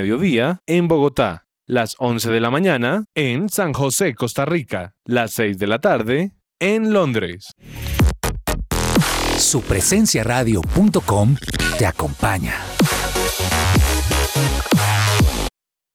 mediodía en Bogotá, las 11 de la mañana en San José, Costa Rica, las 6 de la tarde en Londres. Supresenciaradio.com te acompaña.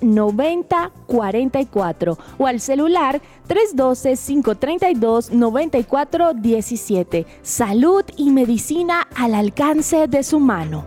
9044 o al celular 312-532-9417. Salud y medicina al alcance de su mano.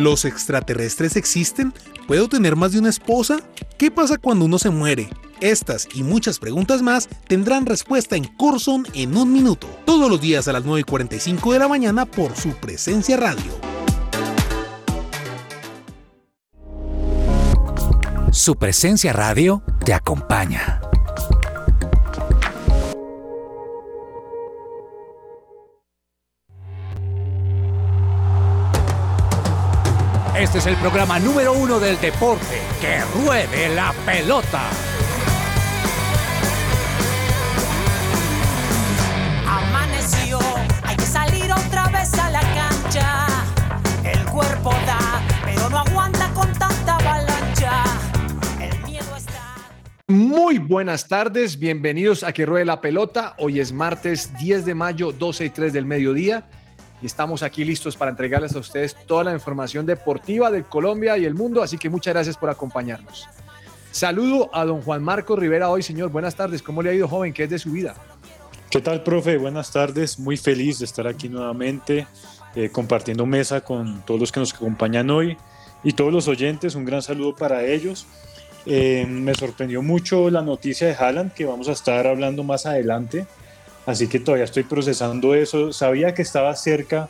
¿Los extraterrestres existen? ¿Puedo tener más de una esposa? ¿Qué pasa cuando uno se muere? Estas y muchas preguntas más tendrán respuesta en Corson en un minuto, todos los días a las 9.45 de la mañana por su presencia radio. Su presencia radio te acompaña. Este es el programa número uno del deporte. ¡Que ruede la pelota! Amaneció, hay que salir otra vez a la cancha. El cuerpo da, pero no aguanta con tanta avalancha. El miedo está. Muy buenas tardes, bienvenidos a Que Ruede la Pelota. Hoy es martes 10 de mayo, 12 y 3 del mediodía y estamos aquí listos para entregarles a ustedes toda la información deportiva de Colombia y el mundo, así que muchas gracias por acompañarnos. Saludo a don Juan Marco Rivera hoy, señor. Buenas tardes. ¿Cómo le ha ido, joven? ¿Qué es de su vida? ¿Qué tal, profe? Buenas tardes. Muy feliz de estar aquí nuevamente eh, compartiendo mesa con todos los que nos acompañan hoy y todos los oyentes. Un gran saludo para ellos. Eh, me sorprendió mucho la noticia de Haaland, que vamos a estar hablando más adelante. Así que todavía estoy procesando eso. Sabía que estaba cerca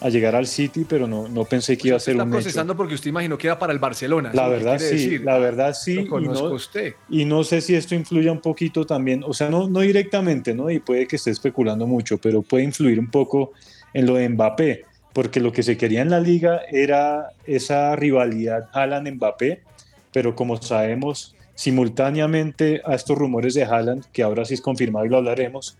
a llegar al City, pero no, no pensé que iba a ser un Está procesando porque usted imaginó que era para el Barcelona. La verdad sí, la verdad sí. y, no, usted. y no sé si esto influye un poquito también, o sea, no, no directamente, ¿no? Y puede que esté especulando mucho, pero puede influir un poco en lo de Mbappé, porque lo que se quería en la liga era esa rivalidad Haaland-Mbappé, pero como sabemos, simultáneamente a estos rumores de Haaland, que ahora sí es confirmado y lo hablaremos,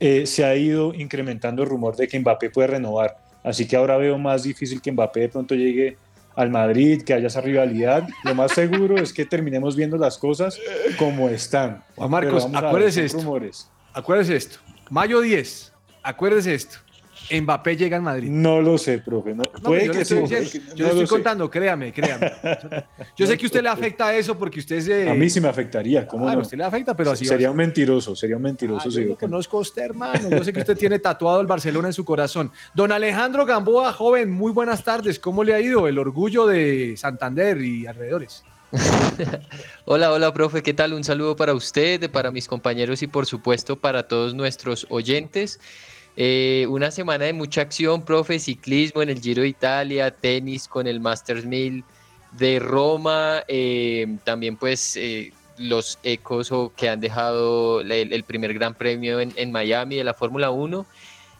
eh, se ha ido incrementando el rumor de que Mbappé puede renovar. Así que ahora veo más difícil que Mbappé de pronto llegue al Madrid, que haya esa rivalidad. Lo más seguro es que terminemos viendo las cosas como están. Juan Marcos, acuérdese esto. Rumores. Acuérdese esto. Mayo 10. Acuérdese esto. Mbappé llega al Madrid. No lo sé, profe. No, puede que sí. Yo le estoy contando, créame, créame. Yo sé que a usted le afecta eso porque usted se... A mí sí me afectaría, ¿cómo no? A usted le afecta, pero así... Sería un mentiroso, sería un mentiroso. Ah, yo lo conozco a usted, hermano. Yo sé que usted tiene tatuado el Barcelona en su corazón. Don Alejandro Gamboa, joven, muy buenas tardes. ¿Cómo le ha ido el orgullo de Santander y alrededores? hola, hola, profe, ¿qué tal? Un saludo para usted, para mis compañeros y por supuesto para todos nuestros oyentes. Eh, una semana de mucha acción, profe, ciclismo en el Giro de Italia, tenis con el Masters 1000 de Roma, eh, también pues eh, los ecos que han dejado el, primer gran premio en, Miami de la Fórmula 1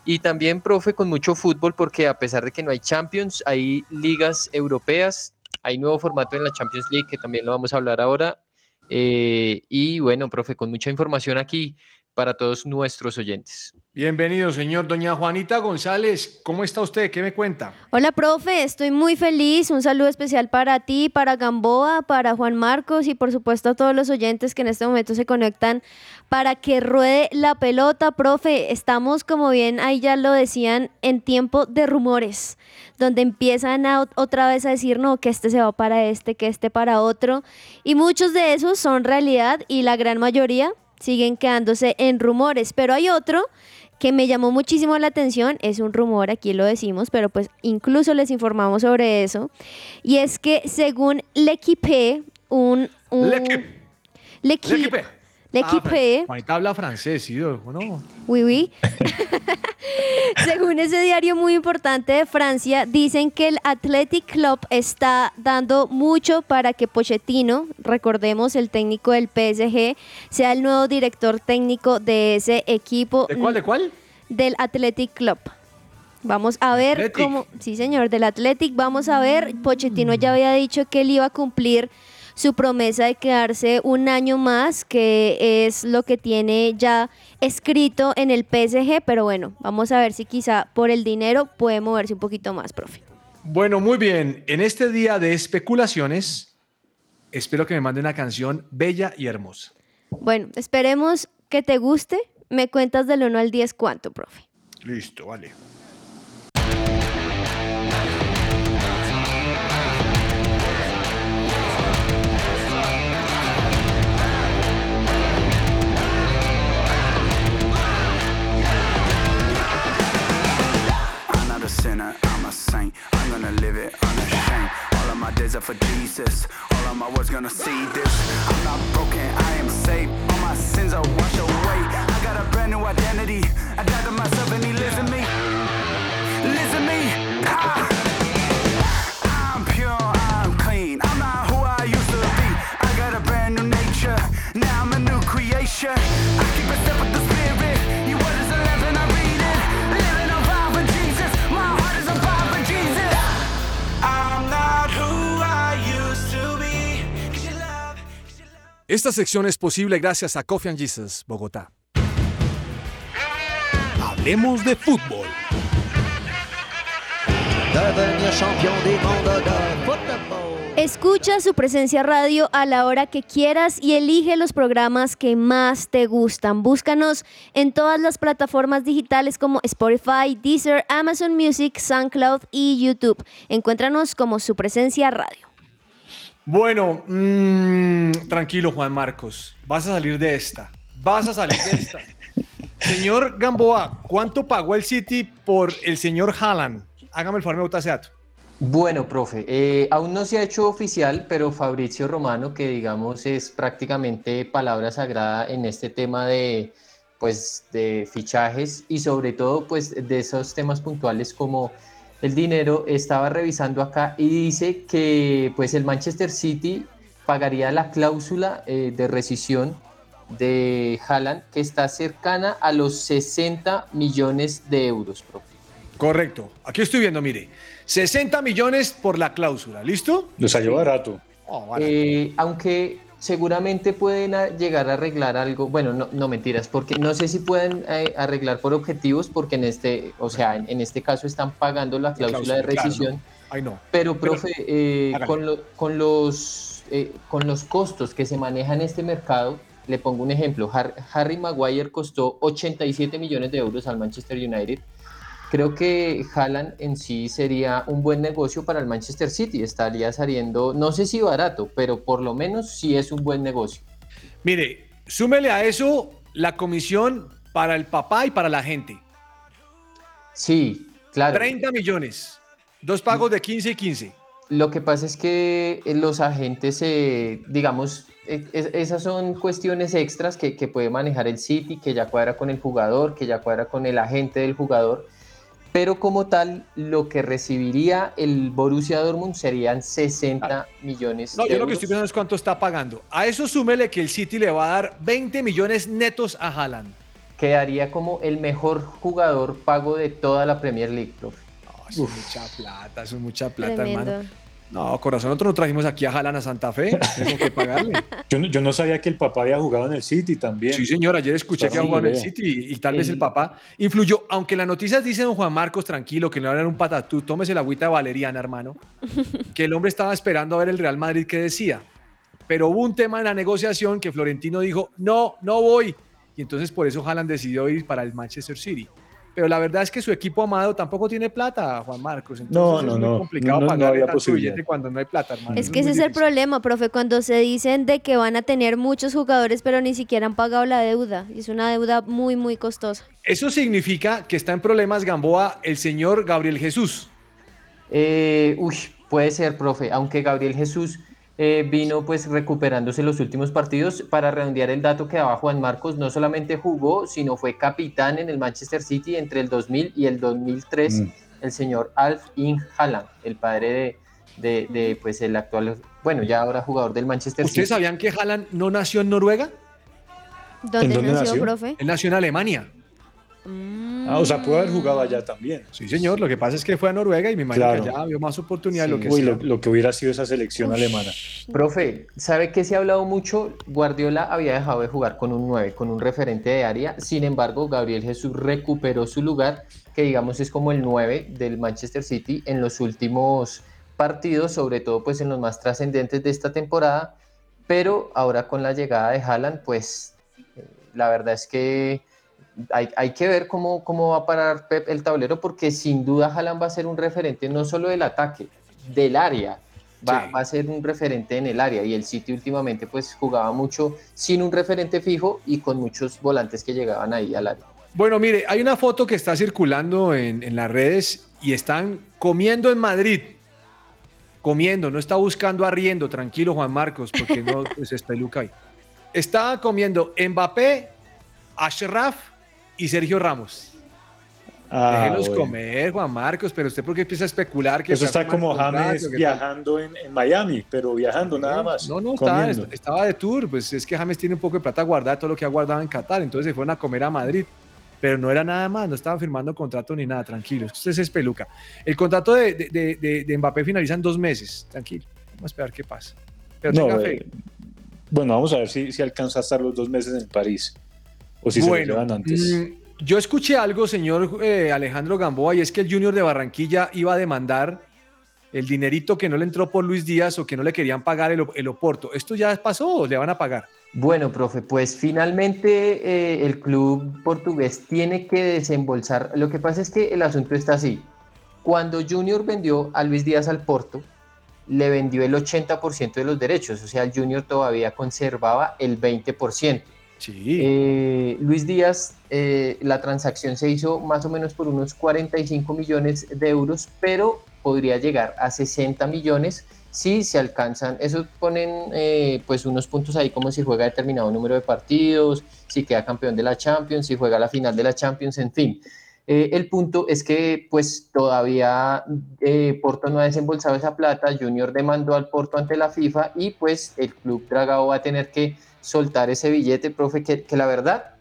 Y también, profe, con mucho fútbol, porque a pesar de que no hay Champions, hay ligas europeas, hay nuevo formato en la Champions League, que también lo vamos a hablar ahora. Y bueno, profe, con mucha información aquí para todos nuestros oyentes. Bienvenido, señor. Doña Juanita González, ¿cómo está usted? ¿Qué me cuenta? Hola, profe, estoy muy feliz. Un saludo especial para ti, para Gamboa, para Juan Marcos y por supuesto a todos los oyentes que en este momento se conectan para que ruede la pelota. Profe, estamos, como bien ahí ya lo decían, en tiempo de rumores, donde empiezan otra vez a decir, no, que este se va para este, que este para otro. Y muchos de esos son realidad y la gran mayoría siguen quedándose en rumores, pero hay otro que me llamó muchísimo la atención, es un rumor, aquí lo decimos, pero pues incluso les informamos sobre eso, y es que según L'Equipe, un... un L'Equipe. L'Equipe. Ah, Juanita habla francés, ¿sí? ¿no? Oui, oui. Según ese diario muy importante de Francia, dicen que el Athletic Club está dando mucho para que Pochettino, recordemos el técnico del PSG, sea el nuevo director técnico de ese equipo. ¿De cuál? ¿De cuál? Del Athletic Club. Vamos a ver cómo, sí señor, del Athletic, vamos a ver, Pochettino ya había dicho que él iba a cumplir su promesa de quedarse un año más, que es lo que tiene ya escrito en el PSG, pero bueno, vamos a ver si quizá por el dinero puede moverse un poquito más, profe. Bueno, muy bien. En este día de especulaciones, espero que me mande una canción bella y hermosa. Bueno, esperemos que te guste. Me cuentas del 1 al 10 cuánto, profe. Listo, vale. Sinner, I'm a saint. I'm gonna live it unashamed. All of my days are for Jesus. All of my words gonna see this. I'm not broken, I am saved. All my sins are washed away. I got a brand new identity. I died to myself and he lives in me. Lives in me. I'm pure, I'm clean. I'm not who I used to be. I got a brand new nature. Now I'm a new creation. Esta sección es posible gracias a Coffee and Jesus, Bogotá. Hablemos de fútbol. Escucha su presencia radio a la hora que quieras y elige los programas que más te gustan. Búscanos en todas las plataformas digitales como Spotify, Deezer, Amazon Music, SoundCloud y YouTube. Encuéntranos como su presencia radio. Bueno, mm, tranquilo, Juan Marcos. Vas a salir de esta. Vas a salir de esta. señor Gamboa, ¿cuánto pagó el City por el señor Haaland? Hágame el favor, me gusta ese dato. Bueno, profe, eh, aún no se ha hecho oficial, pero Fabrizio Romano, que digamos es prácticamente palabra sagrada en este tema de, pues, de fichajes y sobre todo pues, de esos temas puntuales como el dinero, estaba revisando acá y dice que pues, el Manchester City pagaría la cláusula eh, de rescisión de Haaland, que está cercana a los 60 millones de euros, profe. Correcto. Aquí estoy viendo, mire. 60 millones por la cláusula. ¿Listo? Lo salió barato. Oh, barato. Eh, aunque seguramente pueden a- llegar a arreglar algo, bueno, no, no mentiras, porque no sé si pueden eh, arreglar por objetivos, porque en este, o sea, en, en este caso están pagando la cláusula, cláusula, de rescisión, pero Pero- profe, eh, con, lo- con los, eh, con los costos que se manejan en este mercado, le pongo un ejemplo, Har- Harry Maguire costó 87 millones de euros al Manchester United. Creo que Haaland en sí sería un buen negocio para el Manchester City. Estaría saliendo, no sé si barato, pero por lo menos sí es un buen negocio. Mire, súmele a eso la comisión para el papá y para la gente. Sí, claro. 30 millones. Dos pagos de 15 y 15. Lo que pasa es que eh, los agentes, eh, digamos, eh, es- esas son cuestiones extras que, que puede manejar el City, que ya cuadra con el jugador, que ya cuadra con el agente del jugador. Pero como tal, lo que recibiría el Borussia Dortmund serían 60 millones No, de yo lo que estoy pensando es cuánto está pagando. A eso súmele que el City le va a dar 20 millones netos a Haaland. quedaría como el mejor jugador pago de toda la Premier League, profe. No, es mucha plata, es mucha plata, Tremendo. hermano. No, corazón, nosotros no trajimos aquí a Jalan a Santa Fe, tengo que pagarle. Yo, no- yo no sabía que el papá había jugado en el City también. Sí, señor, ayer escuché que jugado en el. City y, y tal vez el papá influyó, aunque las noticias dicen don Juan Marcos, tranquilo, que no era un patatú, tómese la agüita de valeriana, hermano, que el hombre estaba esperando a ver el Real Madrid que decía. Pero hubo un tema en la negociación que Florentino dijo, no, no voy. Y entonces por eso Haaland decidió ir para el Manchester City. Pero la verdad es que su equipo amado tampoco tiene plata, Juan Marcos. Entonces No, es no, muy no, complicado no, no tanto posibilidad. billete cuando no hay plata, hermano. Es que muy ese es el problema, profe, cuando se dicen de que van a tener muchos jugadores pero ni siquiera han pagado la deuda. Y es una deuda muy, muy costosa. Eso significa que está en problemas Gamboa el señor Gabriel Jesús. Eh, uy, puede ser, profe, aunque Gabriel Jesús eh, vino pues recuperándose los últimos partidos. Para redondear el dato que daba Juan Marcos, no solamente jugó, sino fue capitán en el Manchester City entre el 2000 y el 2003, Mm. el señor Alf Ing Haaland, el padre de, de, de, pues el actual, bueno, ya ahora jugador del Manchester ¿Ustedes City. sabían que Haaland no nació en Noruega? ¿Dónde, dónde nació, nació? profe? Él nació en Alemania. Ah, o sea, puede haber jugado allá también. Sí, señor. Lo que pasa es que fue a Noruega y me imagino Claro. que allá vio más oportunidad. Sí. Lo que Uy, sea. lo, lo que hubiera sido esa selección alemana. Profe, ¿sabe que se ha hablado mucho? Guardiola había dejado de jugar con un 9, con un referente de área. Sin embargo, Gabriel Jesús recuperó su lugar, que digamos es como el 9 del Manchester City en los últimos partidos, sobre todo pues en los más trascendentes de esta temporada. Pero ahora con la llegada de Haaland, pues eh, la verdad es que hay, hay que ver cómo, cómo va a parar Pep el tablero, porque sin duda Haaland va a ser un referente no solo del ataque, del área. Va, Sí. va a ser un referente en el área y el City últimamente pues jugaba mucho sin un referente fijo y con muchos volantes que llegaban ahí al área. Bueno, mire, hay una foto que está circulando en, en las redes y están comiendo en Madrid. Comiendo, no está buscando arriendo, tranquilo Juan Marcos, porque no pues, es peluca ahí. Está comiendo Mbappé, Ashraf y Sergio Ramos. Ah, Déjelos bueno. comer, Juan Marcos, pero usted porque empieza a especular que Eso se está como contrato, James viajando en, en Miami, pero viajando nada más. No, no, estaba, de tour. Pues es que James tiene un poco de plata guardada, todo lo que ha guardado en Qatar. Entonces se fueron a comer a Madrid. Pero no era nada más, no estaban firmando contrato ni nada, tranquilos. Usted es peluca. El contrato de, de, de- de- Mbappé finaliza en dos meses, tranquilo. Vamos a esperar qué pasa. Pero No, tenga eh, bueno, vamos a ver si, si alcanza a estar los dos meses en París. O si se bueno, lo llevan antes. mm, yo escuché algo, señor eh, Alejandro Gamboa, y es que el Junior de Barranquilla iba a demandar el dinerito que no le entró por Luis Díaz o que no le querían pagar el, el Oporto. ¿Esto ya pasó o le van a pagar? Bueno, profe, pues finalmente eh, el club portugués tiene que desembolsar. Lo que pasa es que el asunto está así. Cuando Junior vendió a Luis Díaz al Porto, le vendió el 80% de los derechos, o sea, el Junior todavía conservaba el 20%. Sí. Eh, Luis Díaz, eh, la transacción se hizo más o menos por unos 45 millones de euros, pero podría llegar a 60 millones si se alcanzan. Eso ponen eh, pues unos puntos ahí como si juega determinado número de partidos, si queda campeón de la Champions, si juega la final de la Champions, en fin. Eh, el punto es que pues todavía eh, Porto no ha desembolsado esa plata, Junior demandó al Porto ante la FIFA y pues el club Dragao va a tener que soltar ese billete, profe, que, que la verdad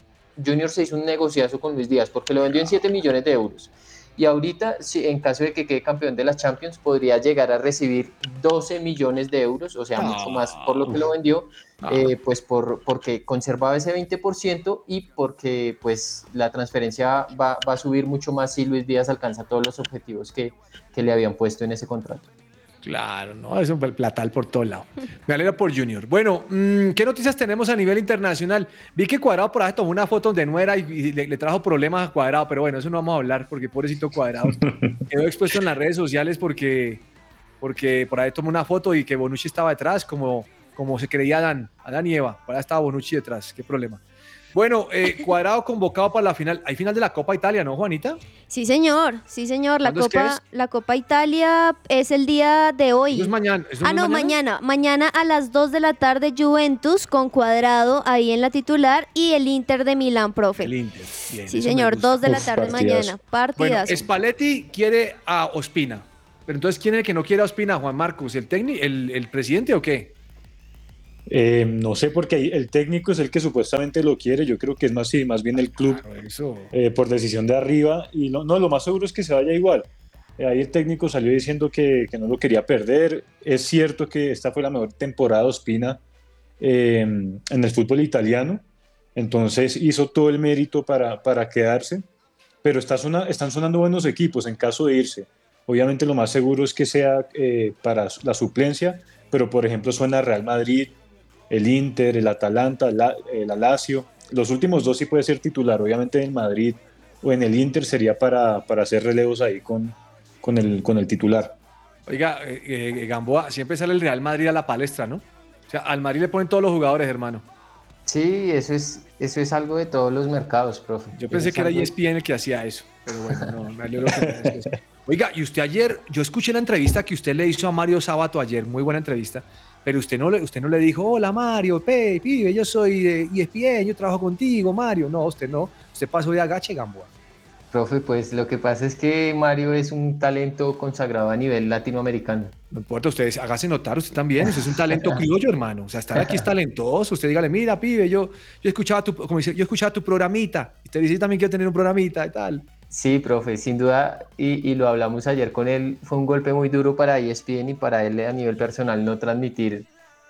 Junior se hizo un negociazo con Luis Díaz porque lo vendió en 7 millones de euros. Y ahorita, si, en caso de que quede campeón de la Champions, podría llegar a recibir 12 millones de euros, o sea, mucho más por lo que lo vendió, eh, pues por, porque conservaba ese 20% y porque pues la transferencia va, va a subir mucho más si Luis Díaz alcanza todos los objetivos que, que le habían puesto en ese contrato. Claro, no, es un platal por todo lado. Me alegra por Junior. Bueno, mm, ¿qué noticias tenemos a nivel internacional? Vi que Cuadrado por ahí tomó una foto donde no era y, y le, le trajo problemas a Cuadrado, pero bueno, eso no vamos a hablar porque pobrecito Cuadrado quedó expuesto en las redes sociales porque, porque por ahí tomó una foto y que Bonucci estaba detrás, como, como se creía Adán, Adán y Eva. Por ahí estaba Bonucci detrás, qué problema. Bueno, eh, Cuadrado convocado para la final. Hay final de la Copa Italia, ¿no, Juanita? Sí, señor, sí, señor. La ¿Cuándo es que Copa, es? la Copa Italia es el día de hoy. Es mañana. ¿eso Ah, no, mañana? mañana. A las 2 de la tarde, Juventus con cuadrado ahí en la titular y el Inter de Milán, profe. El Inter. Bien, Sí, señor, gusta. 2 de la Uf, tarde partidazo. mañana. Partidazo. Bueno, Spalletti quiere a Ospina. Pero entonces, ¿quién es el que no quiere a Ospina? Juan Marcos, ¿el técnico, el, el presidente o qué? Eh, no sé porque el técnico es el que supuestamente lo quiere, yo creo que es más, sí, más bien el club eh, por decisión de arriba y lo- no, lo más seguro es que se vaya igual. Eh, ahí el técnico salió diciendo que, que no lo quería perder. Es cierto que esta fue la mejor temporada de Ospina eh, en el fútbol italiano, entonces hizo todo el mérito para, para quedarse, pero está sona- están sonando buenos equipos en caso de irse. Obviamente lo más seguro es que sea eh, para la suplencia, pero por ejemplo suena Real Madrid, el Inter, el Atalanta, la- el Lazio. Los últimos dos sí puede ser titular, obviamente en Madrid o en el Inter sería para, para hacer relevos ahí con, con, el, con el titular. Oiga, eh, eh, Gamboa, siempre sale el Real Madrid a la palestra, ¿no? O sea, al Madrid le ponen todos los jugadores, hermano. Sí, eso es, eso es algo de todos los mercados, profe. Yo pensé que era ESPN el que hacía eso, pero bueno, no, me alegro que. Oiga, y usted ayer, yo escuché la entrevista que usted le hizo a Mario Sabato ayer, muy buena entrevista, pero usted no le, usted no le dijo, hola Mario, pe, pibe, yo soy de ESPN, yo trabajo contigo, Mario. No, usted no, usted pasó de agache, Gamboa. Profe, pues lo que pasa es que Mario es un talento consagrado a nivel latinoamericano. No importa, usted hágase notar, usted también, usted es un talento criollo, hermano. O sea, estar aquí es talentoso. Usted dígale, mira, pibe, yo, yo escuchaba tu, como dice, yo escuchaba tu programita. Y usted dice, también quiero tener un programita y tal. Sí, profe, sin duda, y, y lo hablamos ayer con él, fue un golpe muy duro para ESPN y para él a nivel personal no transmitir.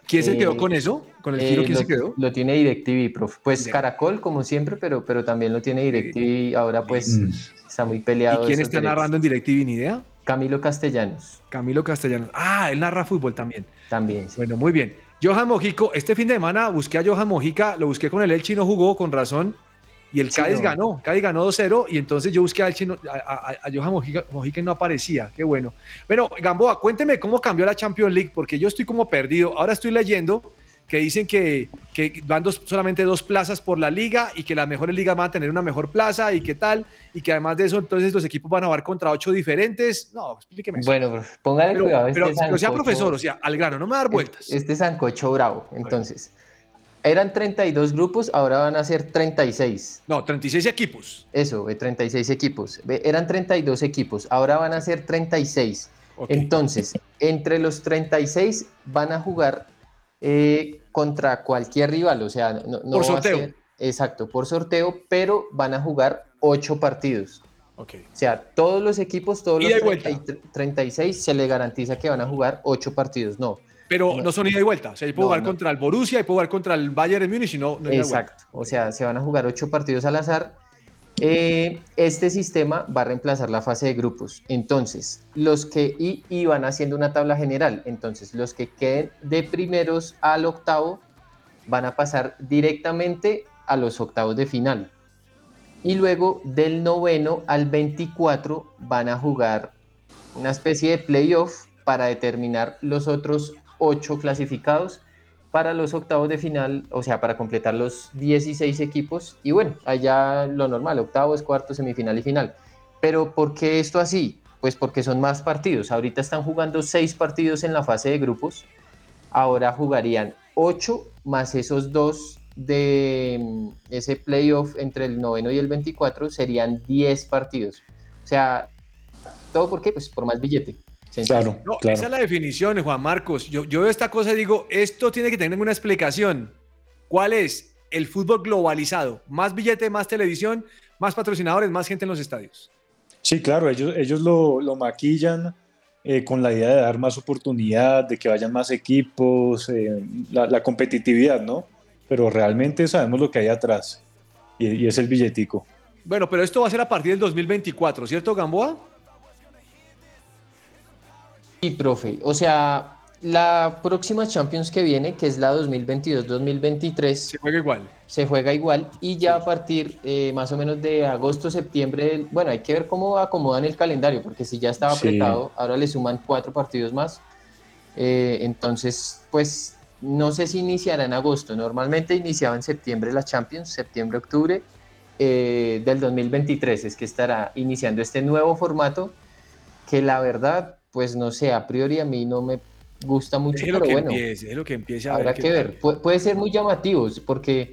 ¿Quién se eh, quedó con eso? ¿Con el giro quién lo, se quedó? Lo tiene DirecTV, profe. Pues Caracol, como siempre, pero, pero también lo tiene DirecTV. Ahora, pues, está muy peleado. ¿Y quién está narrando en DirecTV? Ni idea. Camilo Castellanos. Camilo Castellanos. Ah, él narra fútbol también. También. Bueno, muy bien. Johan Mojico, este fin de semana busqué a Johan Mojica, lo busqué con el Elche y no jugó con razón. Y el Sí, Cádiz no. ganó, Cádiz ganó 2-0 y entonces yo busqué a, Elche y no- a, a- a Johan Mojica, Mojica y no aparecía, qué bueno. Bueno, Gamboa, cuénteme cómo cambió la Champions League, porque yo estoy como perdido. Ahora estoy leyendo que dicen que, que van dos, solamente dos plazas por la liga y que las mejores ligas van a tener una mejor plaza y qué tal, y que además de eso entonces los equipos van a jugar contra ocho diferentes. No, explíqueme eso. Bueno, póngale pero, cuidado. a pero, este pero sea sancocho. profesor, o sea, al grano, no me va a dar vueltas. Este sancocho bravo. Entonces, eran 32 grupos, ahora van a ser 36. No, 36 equipos. Eso, eh, 36 equipos. Ve, Eran 32 equipos, ahora van a ser 36. Entonces, entre los 36 van a jugar eh, contra cualquier rival, o sea, no, no Por va a sorteo. ser- exacto, por sorteo, pero van a jugar 8 partidos. Ok. O sea, todos los equipos, todos los vuelta. 30 y 36 se le garantiza que van a jugar 8 partidos. No, Pero no, son ida y vuelta. O sea, yo puedo No, jugar no. contra el Borussia y puedo jugar contra el Bayern de Múnich y no, no. Exacto, o sea, se van a jugar ocho partidos al azar. Eh, este sistema va a reemplazar la fase de grupos. Entonces, los que y, y van haciendo una tabla general. Entonces, los que queden de primeros al octavo van a pasar directamente a los octavos de final. Y luego del noveno al 24 van a jugar una especie de playoff para determinar los otros ocho clasificados para los octavos de final, o sea, para completar los 16 equipos. Y bueno, allá lo normal, octavos, cuartos, semifinal y final. Pero ¿por qué esto así? Pues porque son más partidos. Ahorita están jugando seis partidos en la fase de grupos. Ahora jugarían ocho más esos dos de mm, ese playoff entre el noveno y el 24 serían 10 partidos. O sea, ¿todo por qué? Pues por más billete. Sencillo. No, esa es la definición, Juan Marcos. Yo, yo veo esta cosa y digo, esto tiene que tener una explicación. ¿Cuál es? El fútbol globalizado. Más billete, más televisión, más patrocinadores, más gente en los estadios. Sí, claro, ellos, ellos lo, lo maquillan eh, con la idea de dar más oportunidad, de que vayan más equipos, eh, la, la competitividad, ¿no? Pero realmente sabemos lo que hay atrás y, y es el billetico. Bueno, pero esto va a ser a partir del 2024, ¿cierto, Gamboa? Sí, profe. O sea, la próxima Champions que viene, que es la 2022-2023, se juega igual. Se juega igual y ya a partir eh, más o menos de agosto, septiembre, bueno, hay que ver cómo acomodan el calendario, porque si ya estaba Sí. apretado, ahora le suman cuatro partidos más. Eh, entonces, pues no sé si iniciará en agosto. Normalmente iniciaba en septiembre la Champions, septiembre-octubre eh, del 2023 es que estará iniciando este nuevo formato que la verdad, pues no sé, a priori a mí no me gusta mucho, pero que bueno. empiece, déjelo que empiece a Habrá ver. que ver. Pu- puede ser muy llamativo, porque,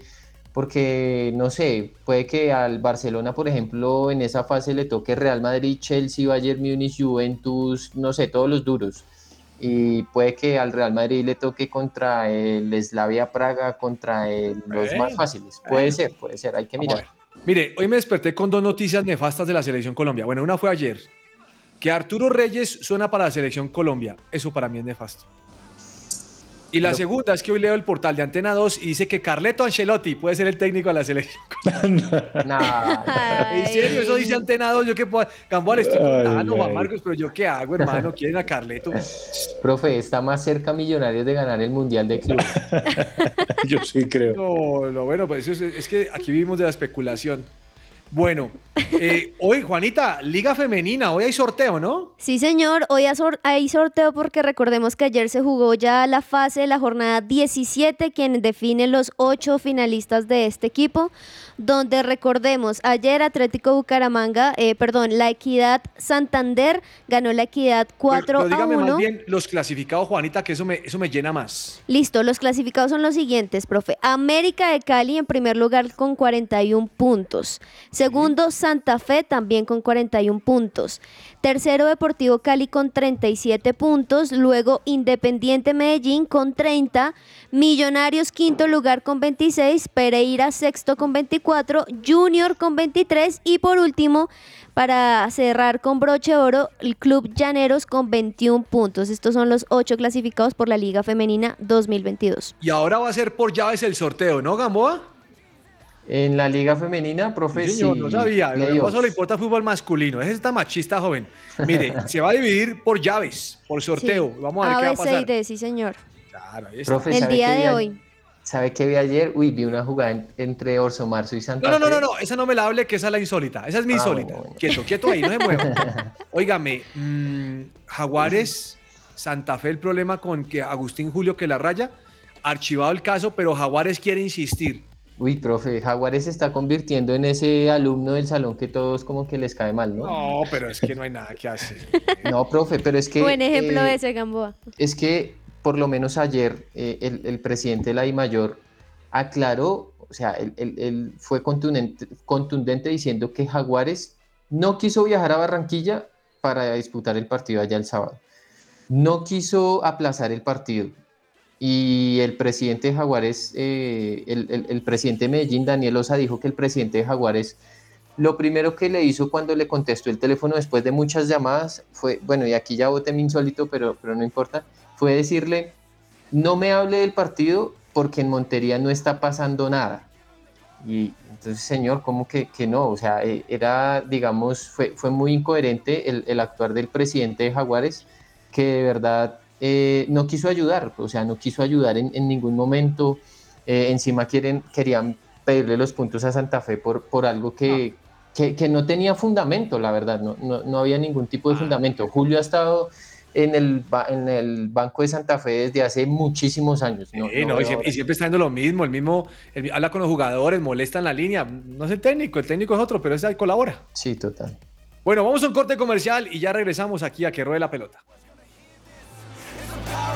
porque, no sé, puede que al Barcelona, por ejemplo, en esa fase le toque Real Madrid, Chelsea, Bayern Múnich, Juventus, no sé, todos los duros. y puede que al Real Madrid le toque contra el Slavia Praga, contra el- los Eh, más fáciles. Puede ser, puede ser, hay que mirar. Mire, hoy me desperté con dos noticias nefastas de la selección Colombia. Bueno, una fue ayer, que Arturo Reyes suena para la selección Colombia. Eso para mí es nefasto. Y la Pero- segunda es que hoy leo el portal de Antena 2 y dice que Carleto Ancelotti puede ser el técnico de la selección. En serio, eso dice Antena 2. Yo qué puedo. Gamboa, le estoy Ay, contando, Juan. Marcos, pero yo qué hago, hermano. Quieren a Carleto. Profe, está más cerca Millonarios de ganar el Mundial de Clubes. Yo sí creo. No, lo bueno, pues eso es, es que aquí vivimos de la especulación. Bueno, eh, hoy, Juanita, Liga Femenina, hoy hay sorteo, ¿no? Sí, señor. Hoy hay sorteo porque recordemos que ayer se jugó ya la fase de la jornada 17, quien define los ocho finalistas de este equipo, donde recordemos, ayer Atlético Bucaramanga, eh, perdón, la Equidad Santander ganó la Equidad 4 Pero a dígame 1. más bien los clasificados, Juanita, que eso me, eso me llena más. Listo, los clasificados son los siguientes, profe. América de Cali en primer lugar con 41 puntos. Segundo, Santa Fe también con 41 puntos. Tercero, Deportivo Cali con 37 puntos. Luego, Independiente Medellín con 30. Millonarios quinto lugar con 26. Pereira sexto con 24. Junior con 23. Y por último, para cerrar con broche de oro, el Club Llaneros con 21 puntos. Estos son los ocho clasificados por la Liga Femenina 2022. Y ahora va a ser por llaves el sorteo, ¿no, Gamboa? En la Liga Femenina, profe, Sí, señor, sí, no sabía. Playoffs. Gamboa solo le importa fútbol masculino. Ese está machista, joven. Mire, se va a dividir por llaves, por sorteo. Vamos a ver A, qué va a pasar. D, sí, señor. Claro, ahí está. Profe, El ¿sabe día de a- hoy. ¿Sabe qué vi ayer? Uy, vi una jugada en- entre Orso Marzo y Santa No, no, no, Fe. no, no, esa no me la hable, que esa es la insólita. Esa es mi Ah, insólita. bueno. Quieto, quieto ahí, no se mueva. Óigame, mm, Jaguares, Santa Fe, el problema con que Agustín Julio que la raya, archivado el caso, pero Jaguares quiere insistir. Uy, profe, Jaguares se está convirtiendo en ese alumno del salón que todos como que les cae mal, ¿no? No, pero es que no hay nada que hacer. No, profe, pero es que... Buen ejemplo eh, ese, Gamboa. Es que por lo menos ayer eh, el, el presidente de la DIMAYOR aclaró, o sea, él, él- él fue contundente, contundente diciendo que Jaguares no quiso viajar a Barranquilla para disputar el partido allá el sábado. No quiso aplazar el partido. Y el presidente de Jaguares, eh, el, el- el presidente de Medellín, Daniel Osa, dijo que el presidente de Jaguares lo primero que le hizo cuando le contestó el teléfono después de muchas llamadas fue, bueno, y aquí ya voté mi insólito, pero, pero no importa, fue decirle, no me hable del partido porque en Montería no está pasando nada. Y entonces, señor, ¿cómo que, que no? O sea, eh, era, digamos, fue, fue muy incoherente el, el actuar del presidente de Jaguares, que de verdad eh, no quiso ayudar, o sea, no quiso ayudar en, en ningún momento. Eh, encima quieren, querían pedirle los puntos a Santa Fe por, por algo que, que, que no tenía fundamento, la verdad, no, no, no había ningún tipo de fundamento. Julio ha estado en el, en el Banco de Santa Fe desde hace muchísimos años. No, Sí, no no, y, siempre, y siempre está haciendo lo mismo, el mismo, el- habla con los jugadores, molesta en la línea. No es el técnico, el técnico es otro, pero ese ahí colabora. Sí, total. Bueno, vamos a un corte comercial y ya regresamos aquí a que ruede la pelota.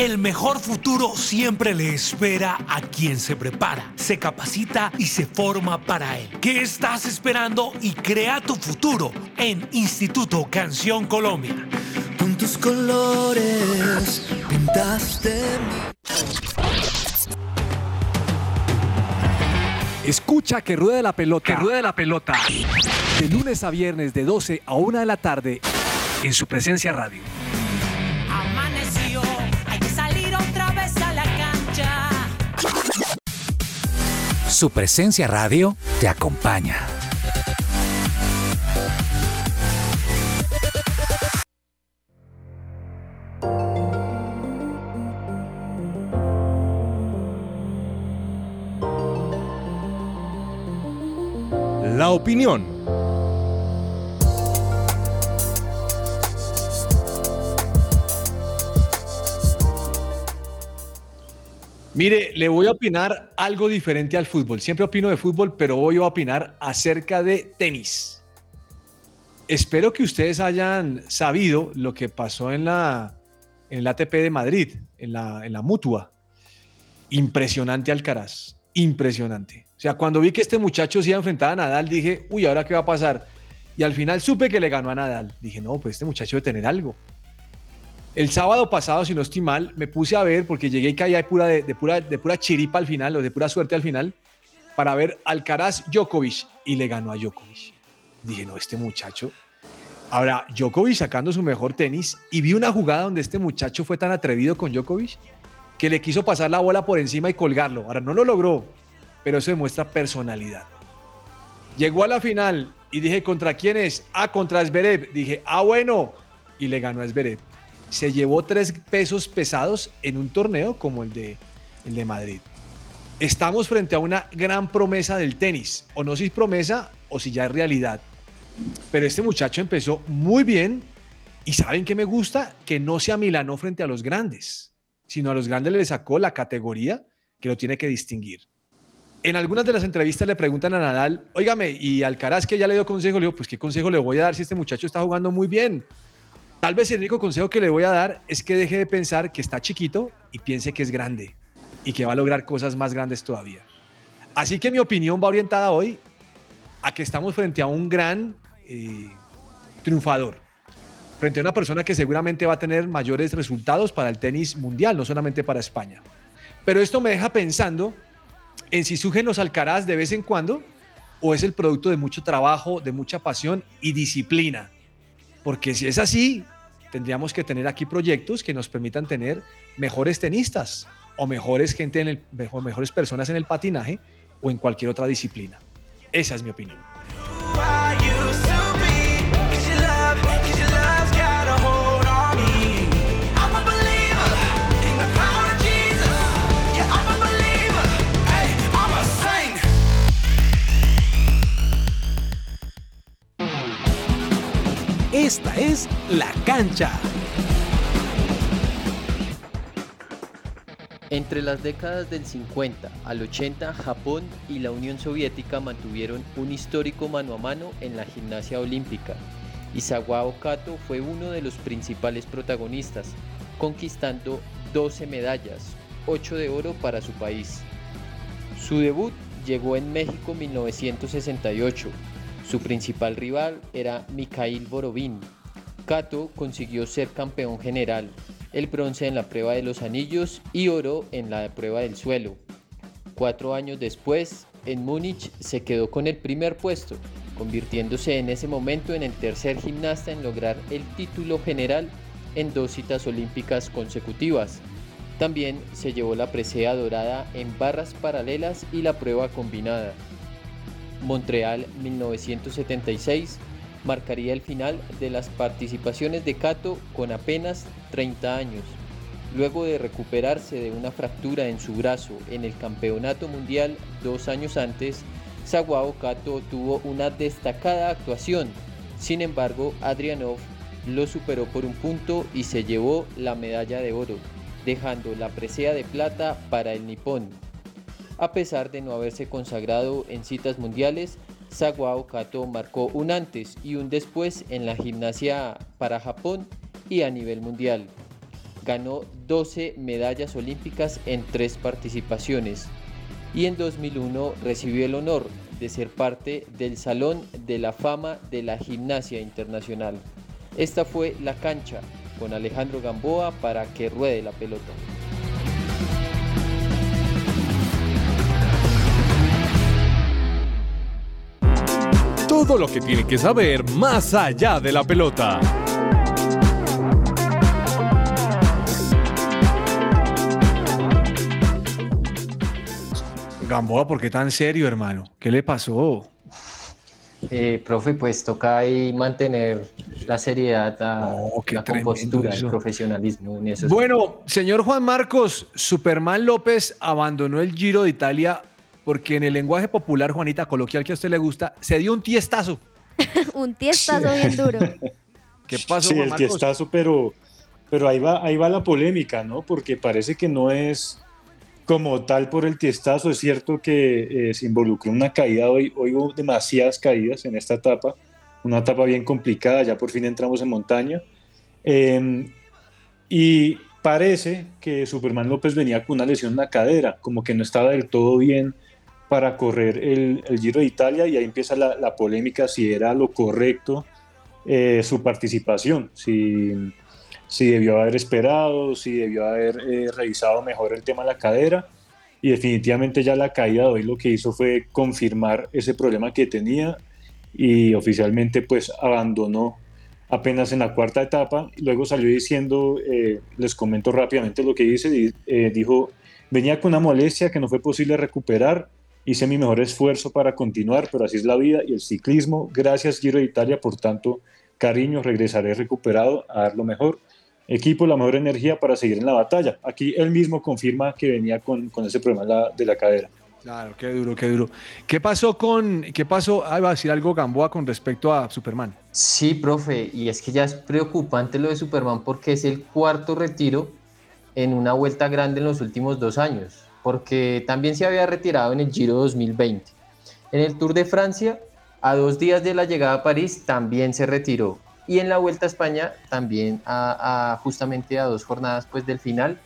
El mejor futuro siempre le espera a quien se prepara, se capacita y se forma para él. ¿Qué estás esperando y crea tu futuro en Instituto Canción Colombia? Con tus colores pintaste Escucha que ruede la pelota. Que ruede la pelota. De lunes a viernes de 12 a 1 de la tarde en su presencia radio. Su presencia radio te acompaña. La opinión. Mire, le voy a opinar algo diferente al fútbol. Siempre opino de fútbol, pero voy a opinar acerca de tenis. Espero que ustedes hayan sabido lo que pasó en la, en el ATP de Madrid, en la, en la mutua. Impresionante Alcaraz, impresionante. O sea, cuando vi que este muchacho se iba a enfrentar a Nadal, dije, uy, ¿ahora qué va a pasar? Y al final supe que le ganó a Nadal. Dije, no, pues este muchacho debe tener algo. El sábado pasado, si no estoy mal, me puse a ver, porque llegué y caía de pura, chiripa al final, o de pura suerte al final, para ver Alcaraz Djokovic, y le ganó a Djokovic. Dije, no, este muchacho. Ahora, Djokovic sacando su mejor tenis, y vi una jugada donde este muchacho fue tan atrevido con Djokovic que le quiso pasar la bola por encima y colgarlo. Ahora, no lo logró, pero eso demuestra personalidad. Llegó a la final y dije, ¿contra quién es? Ah, contra Zverev. Dije, ah, bueno. Y le ganó a Zverev. Se llevó tres pesos pesados en un torneo como el de, el de Madrid. Estamos frente a una gran promesa del tenis. O no si es promesa o si ya es realidad. Pero este muchacho empezó muy bien y ¿saben qué me gusta? Que no se amilanó frente a los grandes, sino a los grandes le sacó la categoría que lo tiene que distinguir. En algunas de las entrevistas le preguntan a Nadal, óigame, y Alcaraz que ya le dio consejo, le digo, pues qué consejo le voy a dar si este muchacho está jugando muy bien. Tal vez el único consejo que le voy a dar es que deje de pensar que está chiquito y piense que es grande y que va a lograr cosas más grandes todavía. Así que mi opinión va orientada hoy a que estamos frente a un gran eh, triunfador, frente a una persona que seguramente va a tener mayores resultados para el tenis mundial, no solamente para España. Pero esto me deja pensando en si surgen los Alcaraz de vez en cuando o es el producto de mucho trabajo, de mucha pasión y disciplina. Porque si es así, tendríamos que tener aquí proyectos que nos permitan tener mejores tenistas o mejores gente en el, mejor- mejores personas en el patinaje o en cualquier otra disciplina. Esa es mi opinión. Esta es La Cancha. Entre las décadas del 50 al 80, Japón y la Unión Soviética mantuvieron un histórico mano a mano en la gimnasia olímpica. Isagao Kato fue uno de los principales protagonistas, conquistando 12 medallas, 8 de oro para su país. Su debut llegó en México 1968. Su principal rival era Mikhail Borovin. Kato consiguió ser campeón general, el bronce en la prueba de los anillos y oro en la prueba del suelo. Cuatro años después, en Múnich se quedó con el primer puesto, convirtiéndose en ese momento en el tercer gimnasta en lograr el título general en dos citas olímpicas consecutivas. También se llevó la presea dorada en barras paralelas y la prueba combinada. Montreal 1976 marcaría el final de las participaciones de Kato con apenas 30 años. Luego de recuperarse de una fractura en su brazo en el Campeonato Mundial dos años antes, Saguao Kato tuvo una destacada actuación. Sin embargo, Adrianov lo superó por un punto y se llevó la medalla de oro, dejando la presea de plata para el nipón. A pesar de no haberse consagrado en citas mundiales, Saguao Kato marcó un antes y un después en la gimnasia para Japón y a nivel mundial. Ganó 12 medallas olímpicas en tres participaciones y en 2001 recibió el honor de ser parte del Salón de la Fama de la Gimnasia Internacional. Esta fue la cancha con Alejandro Gamboa para que ruede la pelota. Todo lo que tiene que saber más allá de la pelota. Gamboa, ¿por qué tan serio, hermano? ¿Qué le pasó? Eh, profe, pues toca ahí mantener la seriedad, la, la compostura, el profesionalismo en eso. Bueno, señor Juan Marcos, Superman López abandonó el Giro de Italia porque en el lenguaje popular, Juanita, coloquial que a usted le gusta, se dio un tiestazo. Un tiestazo bien duro. ¿Qué pasó, Sí, Juan el tiestazo, pero, pero ahí, va, ahí va la polémica, ¿no? Porque parece que no es como tal por el tiestazo. Es cierto que eh, se involucró una caída hoy. Hoy hubo demasiadas caídas en esta etapa. Una etapa bien complicada. Ya por fin entramos en montaña. Eh, y parece que Superman López venía con una lesión en la cadera, como que no estaba del todo bien para correr el, el Giro de Italia y ahí empieza la, la polémica si era lo correcto eh, su participación, si, si debió haber esperado, si debió haber eh, revisado mejor el tema de la cadera y definitivamente ya la caída de hoy lo que hizo fue confirmar ese problema que tenía y oficialmente pues abandonó apenas en la cuarta etapa. Luego salió diciendo, eh, les comento rápidamente lo que dice, di- eh, dijo, venía con una molestia que no fue posible recuperar, hice mi mejor esfuerzo para continuar, pero así es la vida y el ciclismo. Gracias Giro de Italia, por tanto, cariño, regresaré recuperado a dar lo mejor. Equipo, la mejor energía para seguir en la batalla. Aquí él mismo confirma que venía con, con ese problema de la- de la cadera. Claro, qué duro, qué duro. ¿Qué pasó con, qué pasó? Ah, iba a decir algo Gamboa con respecto a Superman. Sí, profe, y es que ya es preocupante lo de Superman porque es el cuarto retiro en una vuelta grande en los últimos dos años, porque también se había retirado en el Giro 2020. En el Tour de Francia, a dos días de la llegada a París, también se retiró. Y en la Vuelta a España, también a, a- justamente a dos jornadas pues, del final,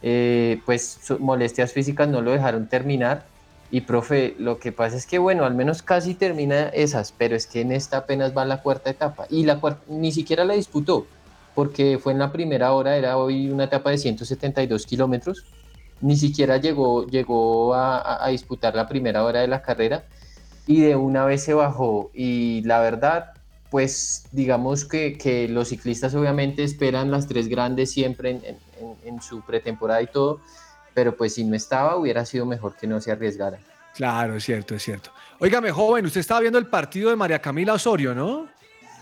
eh, pues molestias físicas no lo dejaron terminar. Y profe, lo que pasa es que, bueno, al menos casi termina esas, pero es que en esta apenas va la cuarta etapa. Y la cuarta, ni siquiera la disputó, porque fue en la primera hora, era hoy una etapa de 172 kilómetros. Ni siquiera llegó, llegó a, disputar la primera hora de la carrera y de una vez se bajó. Y la verdad, pues digamos que, que los ciclistas obviamente esperan las tres grandes siempre en, en- en- en su pretemporada y todo, pero pues si no estaba hubiera sido mejor que no se arriesgara. Claro, es cierto, es cierto. Óigame, joven, usted estaba viendo el partido de María Camila Osorio, ¿no?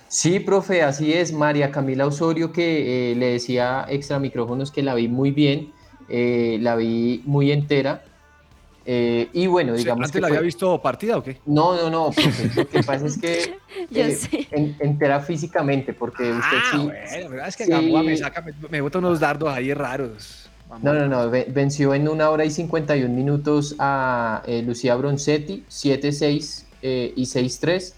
Sí, profe, así es. María Camila Osorio, que eh, le decía extra micrófonos que la vi muy bien, eh, la vi muy entera. eh, y bueno, digamos ¿Antes que la había fue- visto partida o qué? No, no, no, lo que pasa es que Yo eh, en- entera físicamente, porque usted Ah, sí. bueno, verdad es que sí- Gamboa me saca, me, me bota unos dardos ahí raros. No, no, no, ve- venció en una hora y 51 minutos a eh, Lucía Bronzetti, 7-6 eh, y 6-3.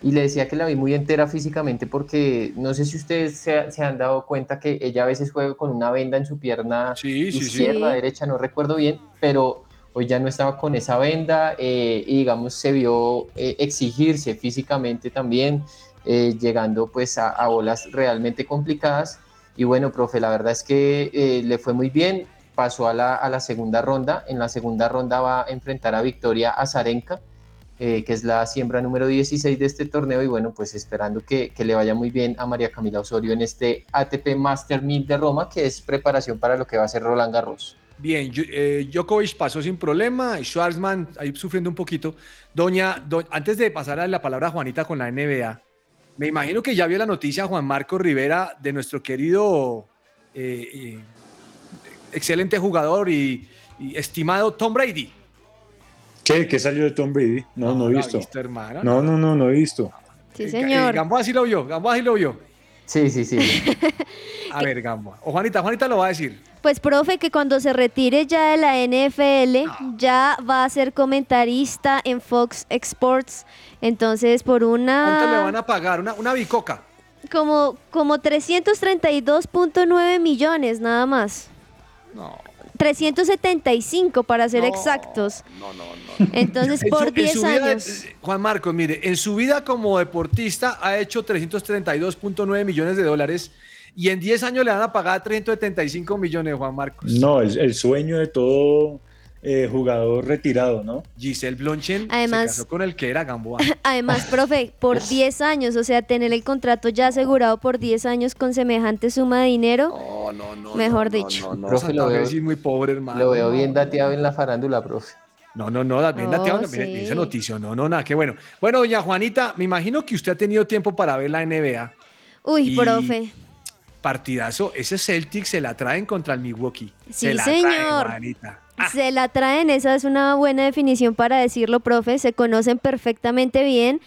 Y le decía que la vi muy entera físicamente porque no sé si ustedes se, se han dado cuenta que ella a veces juega con una venda en su pierna sí, sí. izquierda, Sí. derecha, no recuerdo bien, pero hoy ya no estaba con esa venda eh, y digamos se vio eh, exigirse físicamente también, eh, llegando pues a, a bolas realmente complicadas. Y bueno, profe, la verdad es que eh, le fue muy bien. pasó a la, a la segunda ronda. En la segunda ronda va a enfrentar a Victoria Azarenka, eh, que es la siembra número 16 de este torneo. Y bueno, pues esperando que, que le vaya muy bien a María Camila Osorio en este ATP Master 1000 de Roma, que es preparación para lo que va a ser Roland Garros. Bien, eh, Djokovic pasó sin problema, Schwarzman ahí sufriendo un poquito. Doña, do- antes de pasar a la palabra a Juanita con la NBA, me imagino que ya vio la noticia Juan Marco Rivera de nuestro querido, eh, eh, excelente jugador y, y estimado Tom Brady. ¿Qué? ¿Qué salió de Tom Brady? No, no, he la visto. viste, hermano? No, no, no, no he visto. Sí, Eh, señor. Gamboa sí lo vio, Gamboa sí lo vio. Sí, sí, sí. A ver, Gamboa. O Juanita, Juanita lo va a decir. Pues, profe, que cuando se retire ya de la NFL, ya va a ser comentarista en Fox Sports. Entonces, por ¿Cuánto le una. van a pagar? Una, una bicoca. Como, como 332.9 millones, nada más. No. 375 para ser exactos. Entonces, En por su- en 10 su vida, años. eh, Juan Marcos, mire, en su vida como deportista ha hecho 332.9 millones de dólares y en 10 años le van a pagar 375 millones, Juan Marcos. No, el, el sueño de todo eh, jugador retirado, ¿no? Giselle Blonchen Además- se casó con el que era Gamboa. Además, profe, por 10 años, o sea, tener el contrato ya asegurado por 10 años con semejante suma de dinero, mejor dicho. Profe, lo veo- muy pobre, hermano. Lo veo bien dateado en la farándula, profe. No, no, no, bien dateado, Oh, sí. esa noticia, no, no, nada, qué bueno. Bueno, doña Juanita, me imagino que usted ha tenido tiempo para ver la NBA. Uy, Y- profe. Partidazo, ese Celtic se la traen contra el Milwaukee. Sí, se la traen, señor. Juanita. Se la traen, esa es una buena definición para decirlo, profe. Se conocen perfectamente bien.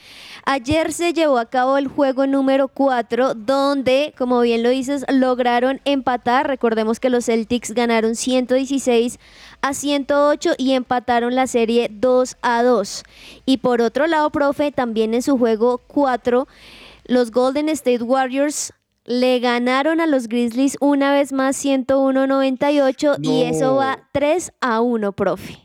Ayer se llevó a cabo el juego número 4, donde, como bien lo dices, lograron empatar. Recordemos que los Celtics ganaron 116 a 108 y empataron la serie 2 a 2. Y por otro lado, profe, también en su juego 4, los Golden State Warriors le ganaron a los Grizzlies una vez más 101-98 y eso va 3 a 1, profe.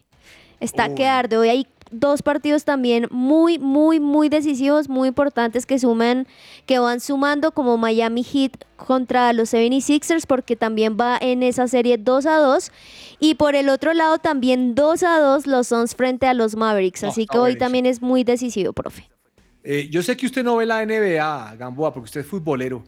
Está que arde. Hoy hay dos partidos también muy, muy, muy decisivos, muy importantes que suman, que van sumando como Miami Heat contra los 76ers porque también va en esa serie 2 a 2 y por el otro lado también 2 a 2 los Suns frente a los Mavericks, así que hoy también es muy decisivo, profe. Eh, yo sé que usted no ve la NBA, Gamboa, porque usted es futbolero.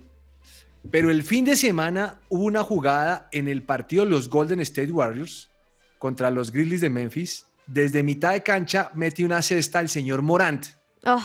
Pero el fin de semana hubo una jugada en el partido de los Golden State Warriors contra los Grizzlies de Memphis. Desde mitad de cancha mete una cesta el señor Morant. Oh,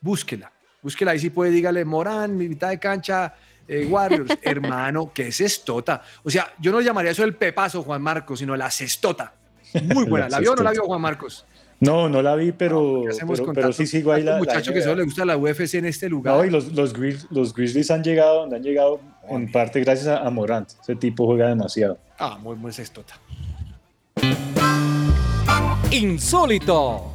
Búsquela. Búsquela ahí si puede, dígale, Morant, mi mitad de cancha, eh, Warriors. Hermano, qué cestota. O sea, yo no llamaría eso el pepazo, Juan Marcos, sino la cestota. Muy buena. La ¿La vio o no la vio, Juan Marcos? No, no la vi, pero, ¿Qué hacemos pero, sí sigo ahí la. tanto la muchacho que solo le gusta la UFC en este lugar. No, y los, los, los Grizzlies han llegado donde han llegado en parte gracias a, a Morant. Ese tipo juega demasiado. Ah, muy, muy cestota. Insólito.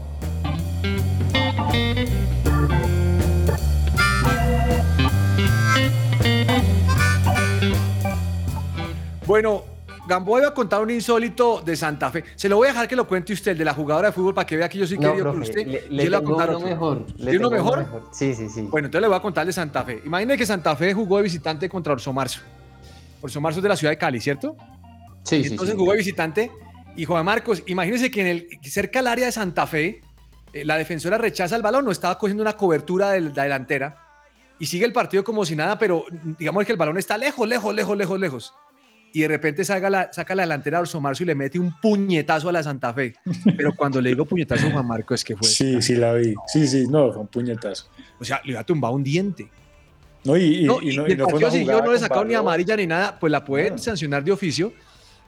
Bueno, Gamboa iba a contar un insólito de Santa Fe. Se lo voy a dejar que lo cuente usted, de la jugadora de fútbol, para que vea que yo soy No, querido por profe, usted. le- le tengo uno mejor, le ¿Tiene uno mejor? mejor. Sí, sí, sí. Bueno, entonces le voy a contar de Santa Fe. Imagine que Santa Fe jugó de visitante contra Orso Marzo. Orso Marzo es de la ciudad de Cali, ¿cierto? Sí, Y sí, entonces sí. jugó de visitante. Y Juan Marcos, imagínese que en el, cerca del área de Santa Fe, eh, la defensora rechaza el balón, no estaba cogiendo una cobertura de la delantera. Y sigue el partido como si nada, pero digamos que el balón está lejos, lejos, lejos, lejos, lejos. Y de repente saca la, saca la delantera a Orso Marzo y le mete un puñetazo a la Santa Fe. Pero cuando le digo puñetazo a Juan Marcos, es que fue. Sí, sí la vi. Sí, sí, no, fue un puñetazo. O sea, le iba a tumbar un diente. No, y, y- No, y y, no, y y el no fue le con sacaron ni amarilla ni nada, pues la pueden sancionar de oficio.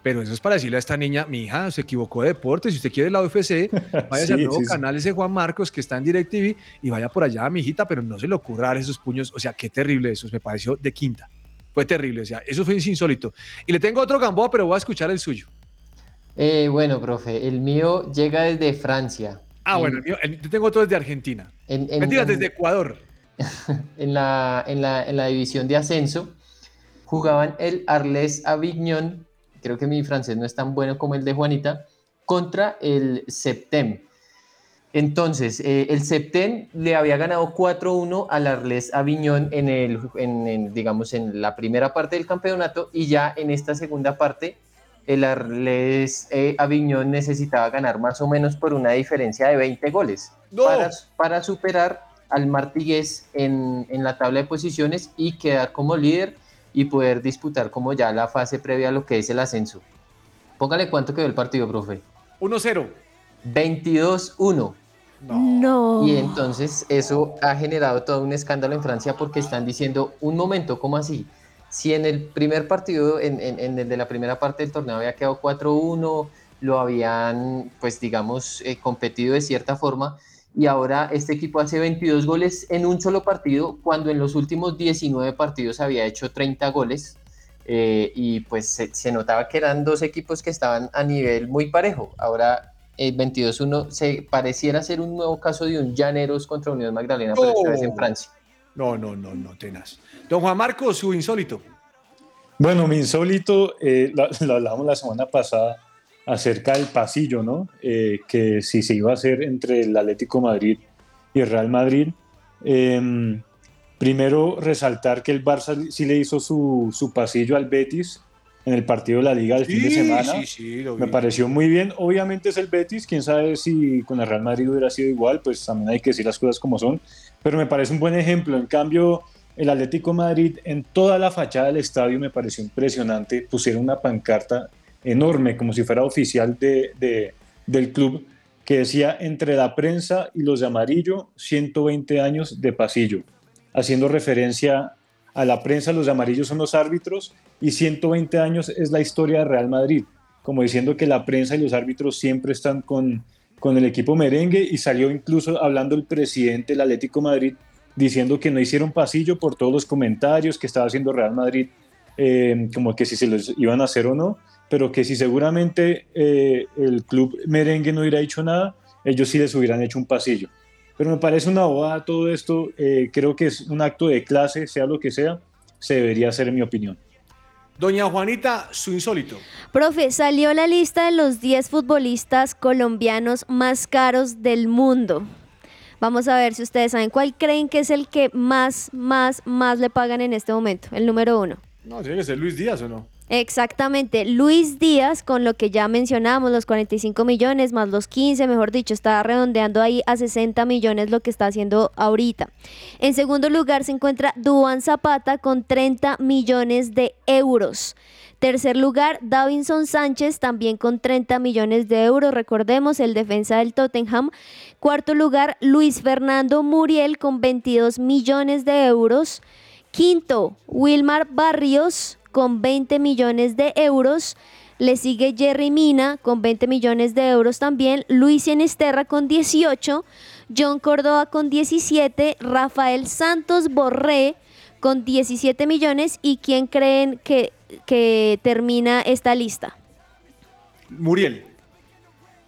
Pero eso es para decirle a esta niña, mi hija, se equivocó de deporte. Si usted quiere la UFC, vaya Sí, al nuevo sí. canal ese Juan Marcos que está en DirecTV y vaya por allá, mi hijita, pero no se le ocurra dar esos puños. O sea, qué terrible eso, me pareció de quinta. Fue terrible, o sea, eso fue insólito. Y le tengo otro Gamboa, pero voy a escuchar el suyo. Eh, bueno, profe, el mío llega desde Francia. Ah, En- bueno, el mío- el- yo tengo otro desde Argentina. en- en- Mentira, en- desde Ecuador. en la, en la, en la división de ascenso, jugaban el Arles Avignon, creo que mi francés no es tan bueno como el de Juanita, contra el Septem. Entonces, eh, el Septem le había ganado 4-1 al Arles Avignon en el, en, en, digamos, en la primera parte del campeonato y ya en esta segunda parte el Arles eh, Aviñón necesitaba ganar más o menos por una diferencia de 20 goles para, para superar al Martigués en, en la tabla de posiciones y quedar como líder y poder disputar como ya la fase previa a lo que es el ascenso. Póngale cuánto quedó el partido, profe. 1-0. 22-1. No. Y entonces eso ha generado todo un escándalo en Francia porque están diciendo, un momento, ¿cómo así? Si en el primer partido, en, en- en el de la primera parte del torneo había quedado 4-1, lo habían, pues digamos, eh, competido de cierta forma, y ahora este equipo hace 22 goles en un solo partido, cuando en los últimos 19 partidos había hecho 30 goles, eh, y pues se, se notaba que eran dos equipos que estaban a nivel muy parejo. Ahora el 22-1 se pareciera ser un nuevo caso de un Llaneros contra Unión Magdalena, pero esta vez en. Francia. No, no, no, no, tenaz. Don Juan Marcos, su insólito. Bueno, mi insólito, eh, lo, lo hablamos la semana pasada acerca del pasillo, ¿no? Eh, que si se iba a hacer entre el Atlético Madrid y el Real Madrid. Em, primero, resaltar que el Barça sí le hizo su, su pasillo al Betis en el partido de la Liga del fin de Sí, semana. sí, sí, lo Me vi. pareció muy bien. Obviamente es el Betis, quién sabe si con el Real Madrid hubiera sido igual, pues también hay que decir las cosas como son. Pero me parece un buen ejemplo. En cambio, el Atlético de Madrid, en toda la fachada del estadio, me pareció impresionante. Pusieron una pancarta enorme, como si fuera oficial de, de- del club, que decía entre la prensa y los de amarillo, 120 años de pasillo, haciendo referencia a la prensa, los de amarillo son los árbitros y 120 años es la historia de Real Madrid, como diciendo que la prensa y los árbitros siempre están con, con el equipo merengue y salió incluso hablando el presidente del Atlético Madrid diciendo que no hicieron pasillo por todos los comentarios que estaba haciendo Real Madrid, eh, como que si se los iban a hacer o no, pero que si seguramente eh, el club merengue no hubiera hecho nada, ellos sí les hubieran hecho un pasillo. Pero me parece una bobada todo esto, eh, creo que es un acto de clase, sea lo que sea, se debería hacer en mi opinión. Doña Juanita, su insólito. Profe, salió la lista de los 10 futbolistas colombianos más caros del mundo. Vamos a ver si ustedes saben cuál creen que es el que más, más, más le pagan en este momento, el número uno. No, tiene que ser Luis Díaz o no. Exactamente, Luis Díaz, con lo que ya mencionamos, los 45 millones más los 15, mejor dicho, está redondeando ahí a 60 millones lo que está haciendo ahorita. En segundo lugar se encuentra Duan Zapata con 30 millones de euros. Tercer lugar, Davinson Sánchez también con 30 millones de euros, recordemos, el defensa del Tottenham. Cuarto lugar, Luis Fernando Muriel con 22 millones de euros. Quinto, Wilmar Barrios con 20 millones de euros. Le sigue Jerry Mina con 20 millones de euros también. Luis Enesterra con 18. John Córdoba con 17. Rafael Santos Borré con 17 millones. ¿Y quién creen que, que termina esta lista? Muriel.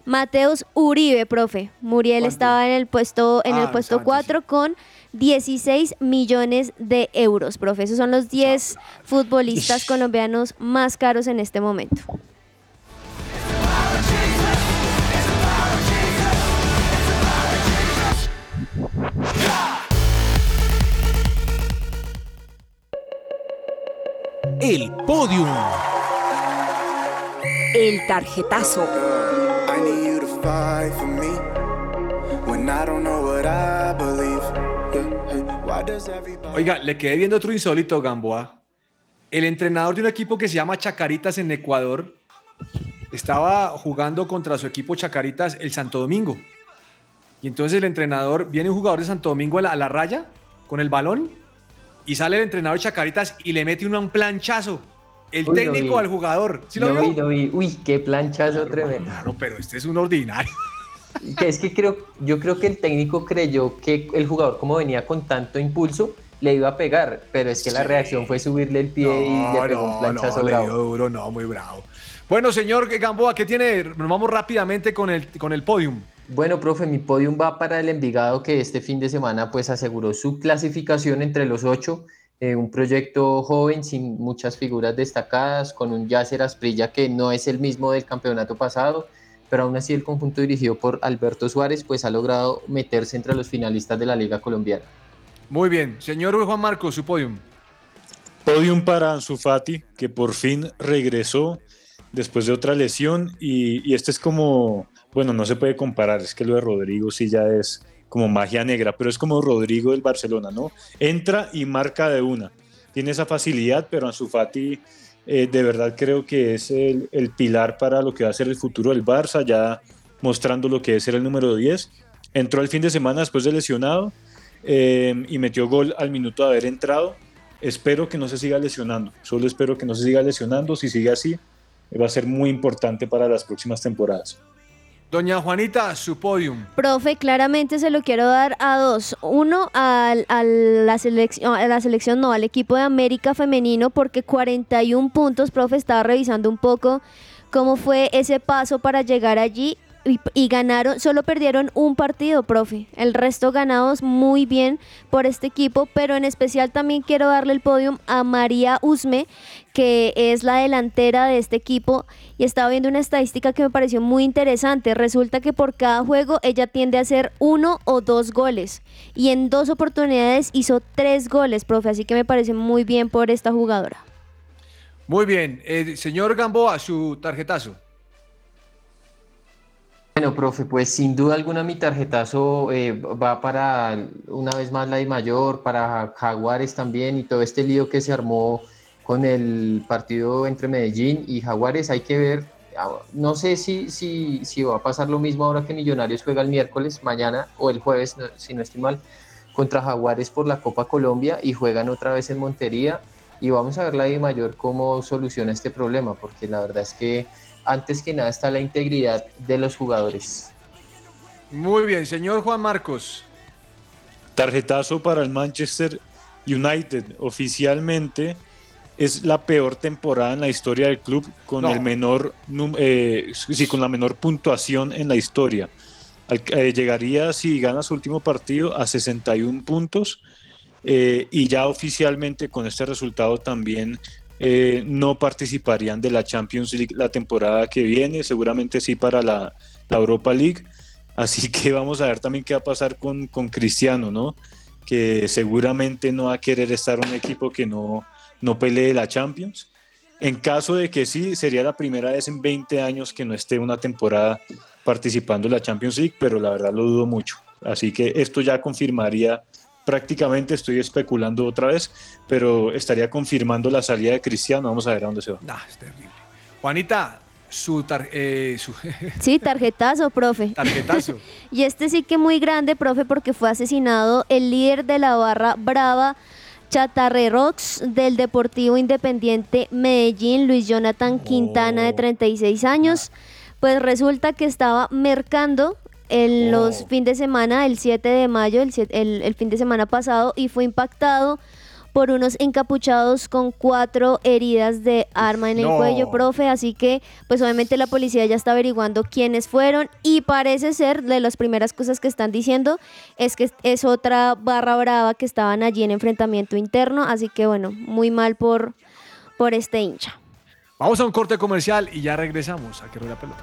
Mateus Uribe, profe. Muriel estaba en el puesto, en Ah, el puesto estaba 4 con 16 millones de euros, profe. Esos son los 10 futbolistas colombianos más caros en este momento. El podium. El tarjetazo. I need you to fight for me when I don't know what I believe. Oiga, le quedé viendo otro insólito, Gamboa. El entrenador de un equipo que se llama Chacaritas en Ecuador estaba jugando contra su equipo Chacaritas el Santo Domingo. Y entonces el entrenador, viene un jugador de Santo Domingo a la, a la raya con el balón y sale el entrenador de Chacaritas y le mete un planchazo. El Uy, técnico al jugador. ¿Sí lo, Lo vio? vi, lo vi. Uy, qué planchazo tremendo. Claro, pero este es un ordinario. Que es que creo, yo creo que el técnico creyó que el jugador, como venía con tanto impulso, le iba a pegar, pero es que la reacción fue subirle el pie y le pegó un planchazo no, le bravo. dio duro, no, muy bravo. Bueno, señor Gamboa, ¿qué tiene? Nos vamos rápidamente con el, con el podium. Bueno, profe, mi podium va para el Envigado que este fin de semana pues aseguró su clasificación entre los ocho. eh, un proyecto joven sin muchas figuras destacadas, con un Yasser Asprilla que no es el mismo del campeonato pasado, pero aún así el conjunto dirigido por Alberto Suárez pues ha logrado meterse entre los finalistas de la Liga Colombiana. Muy bien. Señor Juan Marcos, su podium. Podium para Ansu Fati, que por fin regresó después de otra lesión y, y este es como, bueno, no se puede comparar, es que lo de Rodrigo sí ya es como magia negra, pero es como Rodrigo del Barcelona, ¿no? Entra y marca de una. Tiene esa facilidad, pero Ansu Fati eh, de verdad creo que es el, pilar para lo que va a ser el futuro del Barça, ya mostrando lo que es ser el número 10. Entró el fin de semana después de lesionado eh, y metió gol al minuto de haber entrado. Espero que no se siga lesionando, solo espero que no se siga lesionando. Si sigue así, va a ser muy importante para las próximas temporadas. Doña Juanita, su podium. Profe, claramente se lo quiero dar a dos. Uno, a, a, la selección, a la selección, no, al equipo de América femenino, porque 41 puntos, profe, estaba revisando un poco cómo fue ese paso para llegar allí y, ganaron, solo perdieron un partido, profe. El resto ganados muy bien por este equipo, pero en especial también quiero darle el podium a María Usme, que es la delantera de este equipo. Y estaba viendo una estadística que me pareció muy interesante. Resulta que por cada juego ella tiende a hacer uno o dos goles. Y en dos oportunidades hizo tres goles, profe. Así que me parece muy bien por esta jugadora. Muy bien. Eh, señor Gamboa, su tarjetazo. Bueno, profe, pues sin duda alguna mi tarjetazo eh, va para una vez más la de mayor, para Jaguares también y todo este lío que se armó con el partido entre Medellín y Jaguares. Hay que ver, no sé si, si, si va a pasar lo mismo ahora que Millonarios juega el miércoles, mañana o el jueves, si no estoy mal, contra Jaguares por la Copa Colombia y juegan otra vez en Montería. Y vamos a ver la de mayor cómo soluciona este problema, porque la verdad es que antes que nada está la integridad de los jugadores. Muy bien, señor Juan Marcos. Tarjetazo para el Manchester United. Oficialmente es la peor temporada en la historia del club con no. el menor, eh, sí, con la menor puntuación en la historia. Eh, llegaría si gana su último partido a 61 puntos eh, y ya oficialmente con este resultado también eh, no participarían de la Champions League la temporada que viene, seguramente sí para la, Europa League. Así que vamos a ver también qué va a pasar con, con Cristiano, ¿no? Que seguramente no va a querer estar un equipo que no, no pelee la Champions. En caso de que sí, sería la primera vez en 20 años que no esté una temporada participando en la Champions League, pero la verdad lo dudo mucho. Así que esto ya confirmaría prácticamente estoy especulando otra vez, pero estaría confirmando la salida de Cristiano. Vamos a ver a dónde se va. Nah, es terrible. Juanita, su, tar eh, su... Sí, tarjetazo, profe. Tarjetazo. y este sí que muy grande, profe, porque fue asesinado el líder de la barra brava. Chatarrerox del Deportivo Independiente Medellín, Luis Jonathan Quintana, de 36 años. Pues resulta que estaba mercando en oh. los fin de semana, el 7 de mayo, el, el, el, fin de semana pasado, y fue impactado por unos encapuchados con cuatro heridas de arma en el no. cuello, profe. Así que, pues obviamente la policía ya está averiguando quiénes fueron y parece ser de las primeras cosas que están diciendo es que es otra barra brava que estaban allí en enfrentamiento interno. Así que, bueno, muy mal por, por este hincha. Vamos a un corte comercial y ya regresamos a que rueda pelota.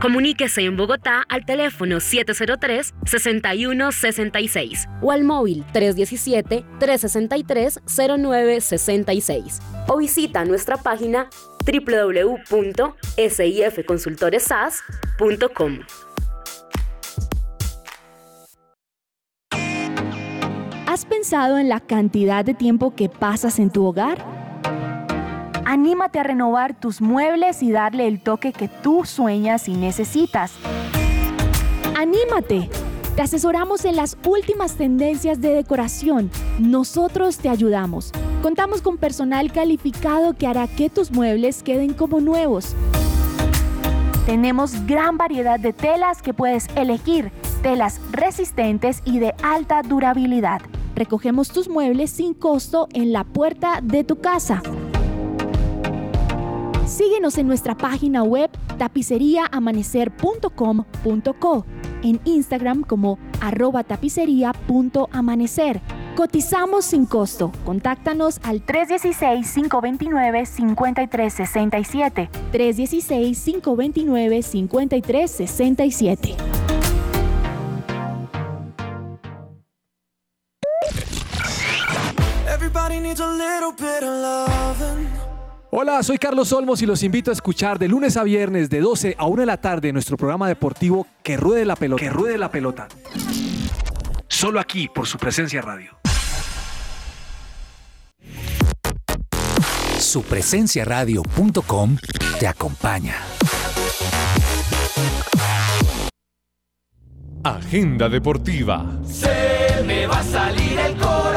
Comuníquese en Bogotá al teléfono 703-6166 o al móvil 317-363-0966 o visita nuestra página www.sifconsultoresas.com. ¿Has pensado en la cantidad de tiempo que pasas en tu hogar? Anímate a renovar tus muebles y darle el toque que tú sueñas y necesitas. ¡Anímate! Te asesoramos en las últimas tendencias de decoración. Nosotros te ayudamos. Contamos con personal calificado que hará que tus muebles queden como nuevos. Tenemos gran variedad de telas que puedes elegir, telas resistentes y de alta durabilidad. Recogemos tus muebles sin costo en la puerta de tu casa. Síguenos en nuestra página web tapiceriaamanecer.com.co, en Instagram como arroba tapicería.amanecer. Cotizamos sin costo. Contáctanos al 316-529-5367. 316-529-5367. Everybody needs a little bit of loving. Hola, soy Carlos Olmos y los invito a escuchar de lunes a viernes de 12 a 1 de la tarde nuestro programa deportivo Que Ruede la Pelota. Que Ruede la Pelota. Solo aquí por su presencia radio. Supresenciaradio.com te acompaña. Agenda deportiva. Se me va a salir el corazón.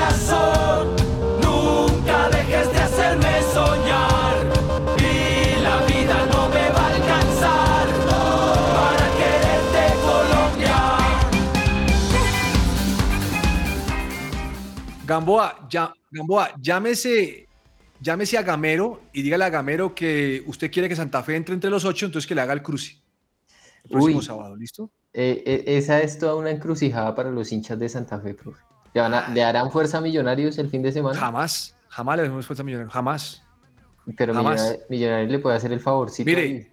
Gamboa, ya, Gamboa, llámese, llámese a Gamero y dígale a Gamero que usted quiere que Santa Fe entre entre los ocho, entonces que le haga el cruce. El próximo Uy. sábado, ¿listo? Eh, eh, esa es toda una encrucijada para los hinchas de Santa Fe, profe. ¿Le, van a- le harán fuerza a Millonarios el fin de semana? Jamás, jamás le dejemos fuerza a Millonarios, jamás. Pero jamás. Millonarios, Millonarios le puede hacer el favorcito. Mire,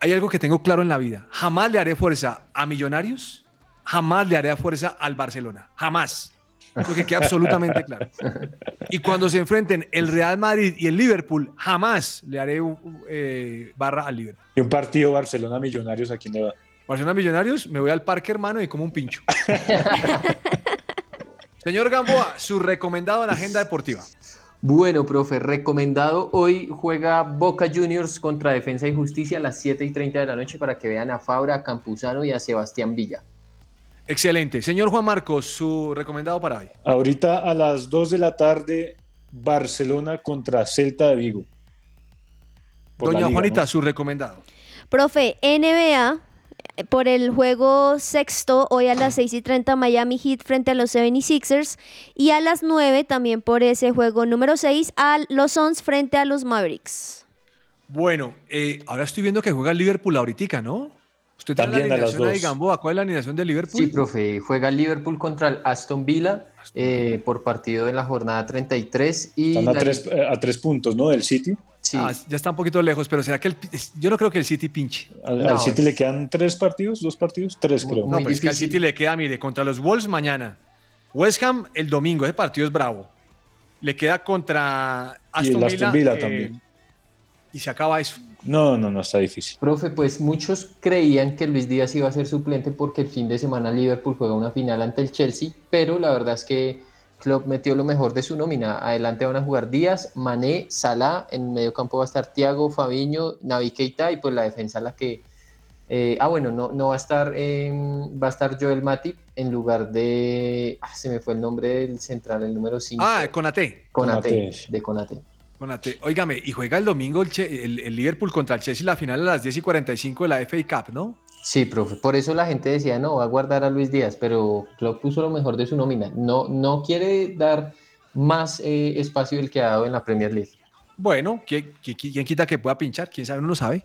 hay algo que tengo claro en la vida. Jamás le haré fuerza a Millonarios, jamás le haré fuerza al Barcelona. Jamás. Lo que queda absolutamente claro. Y cuando se enfrenten el Real Madrid y el Liverpool, jamás le haré eh, barra al Liverpool. Y un partido Barcelona Millonarios, ¿a quién le va? Barcelona Millonarios, me voy al parque, hermano, y como un pincho. Señor Gamboa, su recomendado en la agenda deportiva. Bueno, profe, recomendado. Hoy juega Boca Juniors contra Defensa y Justicia a las 7 y 30 de la noche para que vean a Fabra, a Campuzano y a Sebastián Villa. Excelente. Señor Juan Marcos, su recomendado para hoy. Ahorita a las 2 de la tarde, Barcelona contra Celta de Vigo. Por Doña liga, Juanita, ¿no? su recomendado. Profe, NBA, eh, por el juego sexto, hoy a las 6 y 30 Miami Heat frente a los 76ers y a las 9 también por ese juego número 6 a los Suns frente a los Mavericks. Bueno, eh, ahora estoy viendo que juega el Liverpool ahorita, ¿no? Usted tiene También la a las alineación ahí, dos. Gamboa. ¿Cuál es la alineación de Liverpool? Sí, profe, juega Liverpool contra el Aston Villa eh, por partido en la jornada 33 y Están a la- tres, eh, a tres puntos, ¿no? Del City. Ah, ya está un poquito lejos, pero será que el, yo no creo que el City pinche. Al, al City le quedan tres partidos, dos partidos, tres creo. No, pero es que al City le queda, mire, contra los Wolves mañana. West Ham el domingo, ese partido es bravo. Le queda contra Y el Aston Aston Villa. Villa eh, también. Y se acaba eso. No, no, no, está difícil. Profe, pues muchos creían que Luis Díaz iba a ser suplente porque el fin de semana Liverpool juega una final ante el Chelsea, pero la verdad es que Klopp metió lo mejor de su nómina. Adelante van a jugar Díaz, Mané, Salah, en medio campo va a estar Thiago, Fabiño, Navi Keita y pues la defensa la que... eh, ah, bueno, no, no va a estar eh, va a estar Joel Matip en lugar de... ah, se me fue el nombre del central, el número 5. Ah, Conate. Conate, de Conate. Conate. Óigame, y juega el domingo el, Che- el- el Liverpool contra el Chelsea la final a las 10 y 45 de la FA Cup, ¿no? Sí, profe. Por eso la gente decía, no, va a guardar a Luis Díaz, pero Klopp puso lo mejor de su nómina. No, no quiere dar más eh, espacio del que ha dado en la Premier League. Bueno, ¿quién, quién- quién quita que pueda pinchar? ¿Quién sabe? Uno no sabe.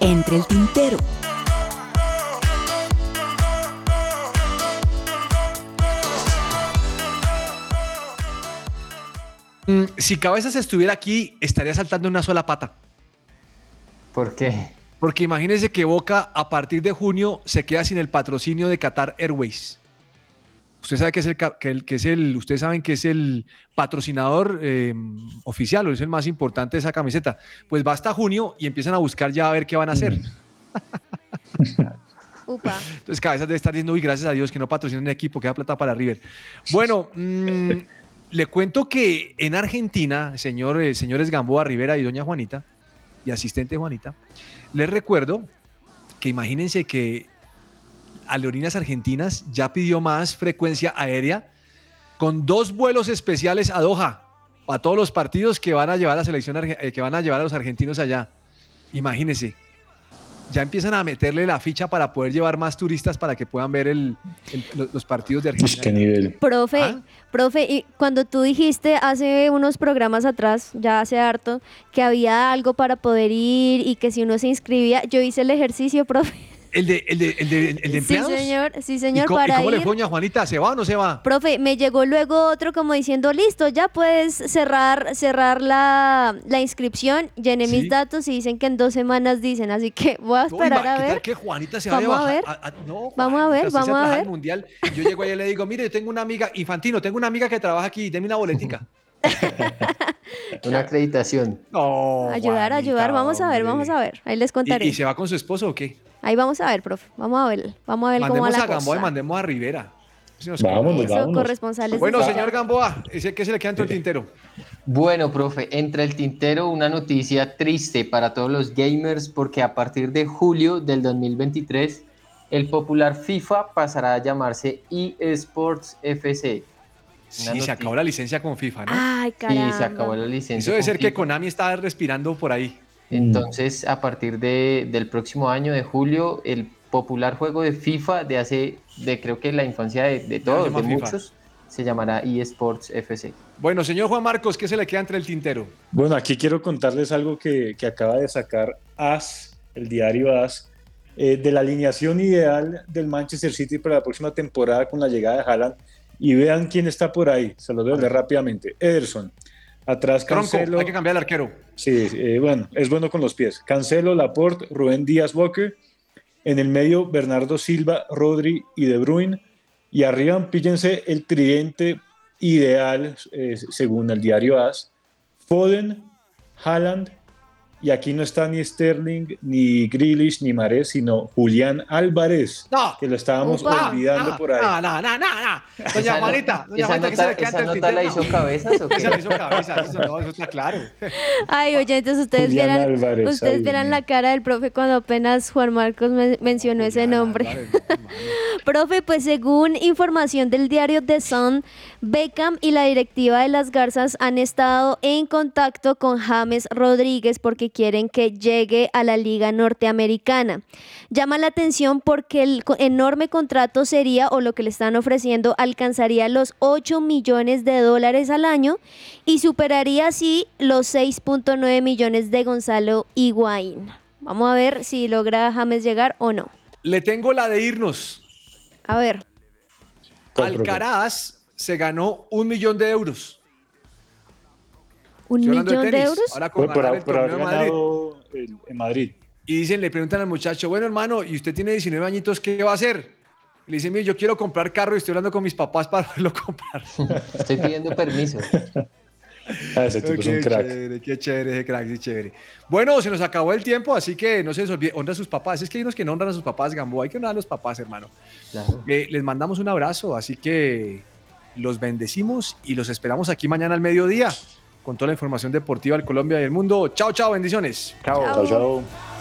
Entre el tintero. Si Cabezas estuviera aquí, estaría saltando una sola pata. ¿Por qué? Porque imagínense que Boca a partir de junio se queda sin el patrocinio de Qatar Airways. Usted sabe que es el, que el- que es el ustedes saben que es el patrocinador eh, oficial o es el más importante de esa camiseta. Pues va hasta junio y empiezan a buscar ya a ver qué van a hacer. Upa. Entonces Cabezas debe estar diciendo, uy, gracias a Dios que no patrocinan el equipo, que da plata para River. Bueno, mm, le cuento que en Argentina, señor, eh, señores Gamboa Rivera y doña Juanita, y asistente Juanita, les recuerdo que imagínense que Aerolíneas Argentinas ya pidió más frecuencia aérea con dos vuelos especiales a Doha para todos los partidos que van a llevar a la selección eh, que van a llevar a los argentinos allá. Imagínense. Ya empiezan a meterle la ficha para poder llevar más turistas para que puedan ver el- el- los- los partidos de Argentina. qué nivel. Profe, ¿Ah? profe, y cuando tú dijiste hace unos programas atrás, ya hace harto, que había algo para poder ir y que si uno se inscribía, yo hice el ejercicio, profe. ¿El de, el de, el de, el de Sí, empleados? señor, sí, ¿Y señor, cómo, y para cómo le ir. fue, doña Juanita? ¿Se va o no se va? Profe, me llegó luego otro como diciendo, listo, ya puedes cerrar, cerrar la, la inscripción, llené mis Sí. datos y dicen que en dos semanas dicen, así que voy a esperar a ¿qué tal ver. que Juanita se Vamos a bajar? ver. no, Vamos a ver, vamos a ver. al mundial. Y yo llego allá y le digo, mire, yo tengo una amiga, Infantino, tengo una amiga que trabaja aquí, deme una boletica. Una acreditación. No, ayudar, Juanita, ayudar, vamos a ver, vamos a ver. Ahí les contaré. ¿Y, y se va con su esposo o qué? Ahí vamos a ver, profe. Vamos a ver, vamos a ver cómo va Mandemos la a Gamboa y mandemos a Rivera. Si nos Vámonos, convoca. Eso, vámonos. corresponsales. Bueno, de- señor Gamboa, ¿ese ¿qué se le queda entre el tintero? Bueno, profe, entre el tintero una noticia triste para todos los gamers porque a partir de julio del 2023 el popular FIFA pasará a llamarse eSports FC. Sí, Una se noti- acabó la licencia con FIFA, ¿no? Ay, Sí, caramba. se acabó la licencia. Eso debe con ser que. Konami está respirando por ahí. Entonces, a partir de, del próximo año de julio, el popular juego de FIFA de hace, de creo que la infancia de, de todos, de FIFA. muchos, se llamará eSports FC. Bueno, señor Juan Marcos, ¿qué se le queda entre el tintero? Bueno, aquí quiero contarles algo que, que acaba de sacar AS, el diario AS, eh, de la alineación ideal del Manchester City para la próxima temporada con la llegada de Haaland. Y vean quién está por ahí, se los voy a leer rápidamente. Ederson, atrás Tronco, Cancelo. hay que cambiar el arquero. Sí, eh, bueno, es bueno con los pies. Cancelo, Laporte, Rubén Díaz Walker. En el medio, Bernardo Silva, Rodri y De Bruyne. Y arriba, píllense el tridente ideal, eh, según el diario AS. Foden, Haaland, y aquí no está ni Sterling, ni Grealish, ni Marés, sino Julián Álvarez, No. que lo estábamos Upa. olvidando No, por ahí. No, no, no, no, no. Doña Juanita, doña Juanita, ¿qué se le queda nota la hizo cabezas o qué? Esa la hizo cabezas, eso no, eso está claro. Ay, oyentes, ustedes Julián vieran, Álvarez, ustedes ay, vieran la cara del profe cuando apenas Juan Marcos me- mencionó ese nombre. Profe, pues según información del diario The Sun, Beckham y la directiva de las Garzas han estado en contacto con James Rodríguez porque quieren que llegue a la liga norteamericana. Llama la atención porque el enorme contrato sería, o lo que le están ofreciendo, alcanzaría los 8 millones de dólares al año y superaría así los 6.9 millones de Gonzalo Higuaín. Vamos a ver si logra James llegar o no. Le tengo la de irnos. A ver. Alcaraz se ganó un millón de euros. ¿Un millón de, euros? Ahora con Por, por- ganar el por torneo haber de Madrid. el- en Madrid. Y dicen, le preguntan al muchacho, bueno hermano, ¿y usted tiene 19 añitos, qué va a hacer? Y le dicen, mire, yo quiero comprar carro y estoy hablando con mis papás para poderlo comprar. Estoy pidiendo permiso. Ah, ese tipo es qué un crack. chévere, qué chévere, ese crack, sí, chévere. Bueno, se nos acabó el tiempo, así que no se les olvide, honra a sus papás. Es que hay unos que no honran a sus papás, Gamboa, hay que honrar a los papás, hermano. Claro. Eh, les mandamos un abrazo, así que los bendecimos y los esperamos aquí mañana al mediodía con toda la información deportiva del Colombia y del mundo. Chao, chao, bendiciones. Chao. Chao, chao.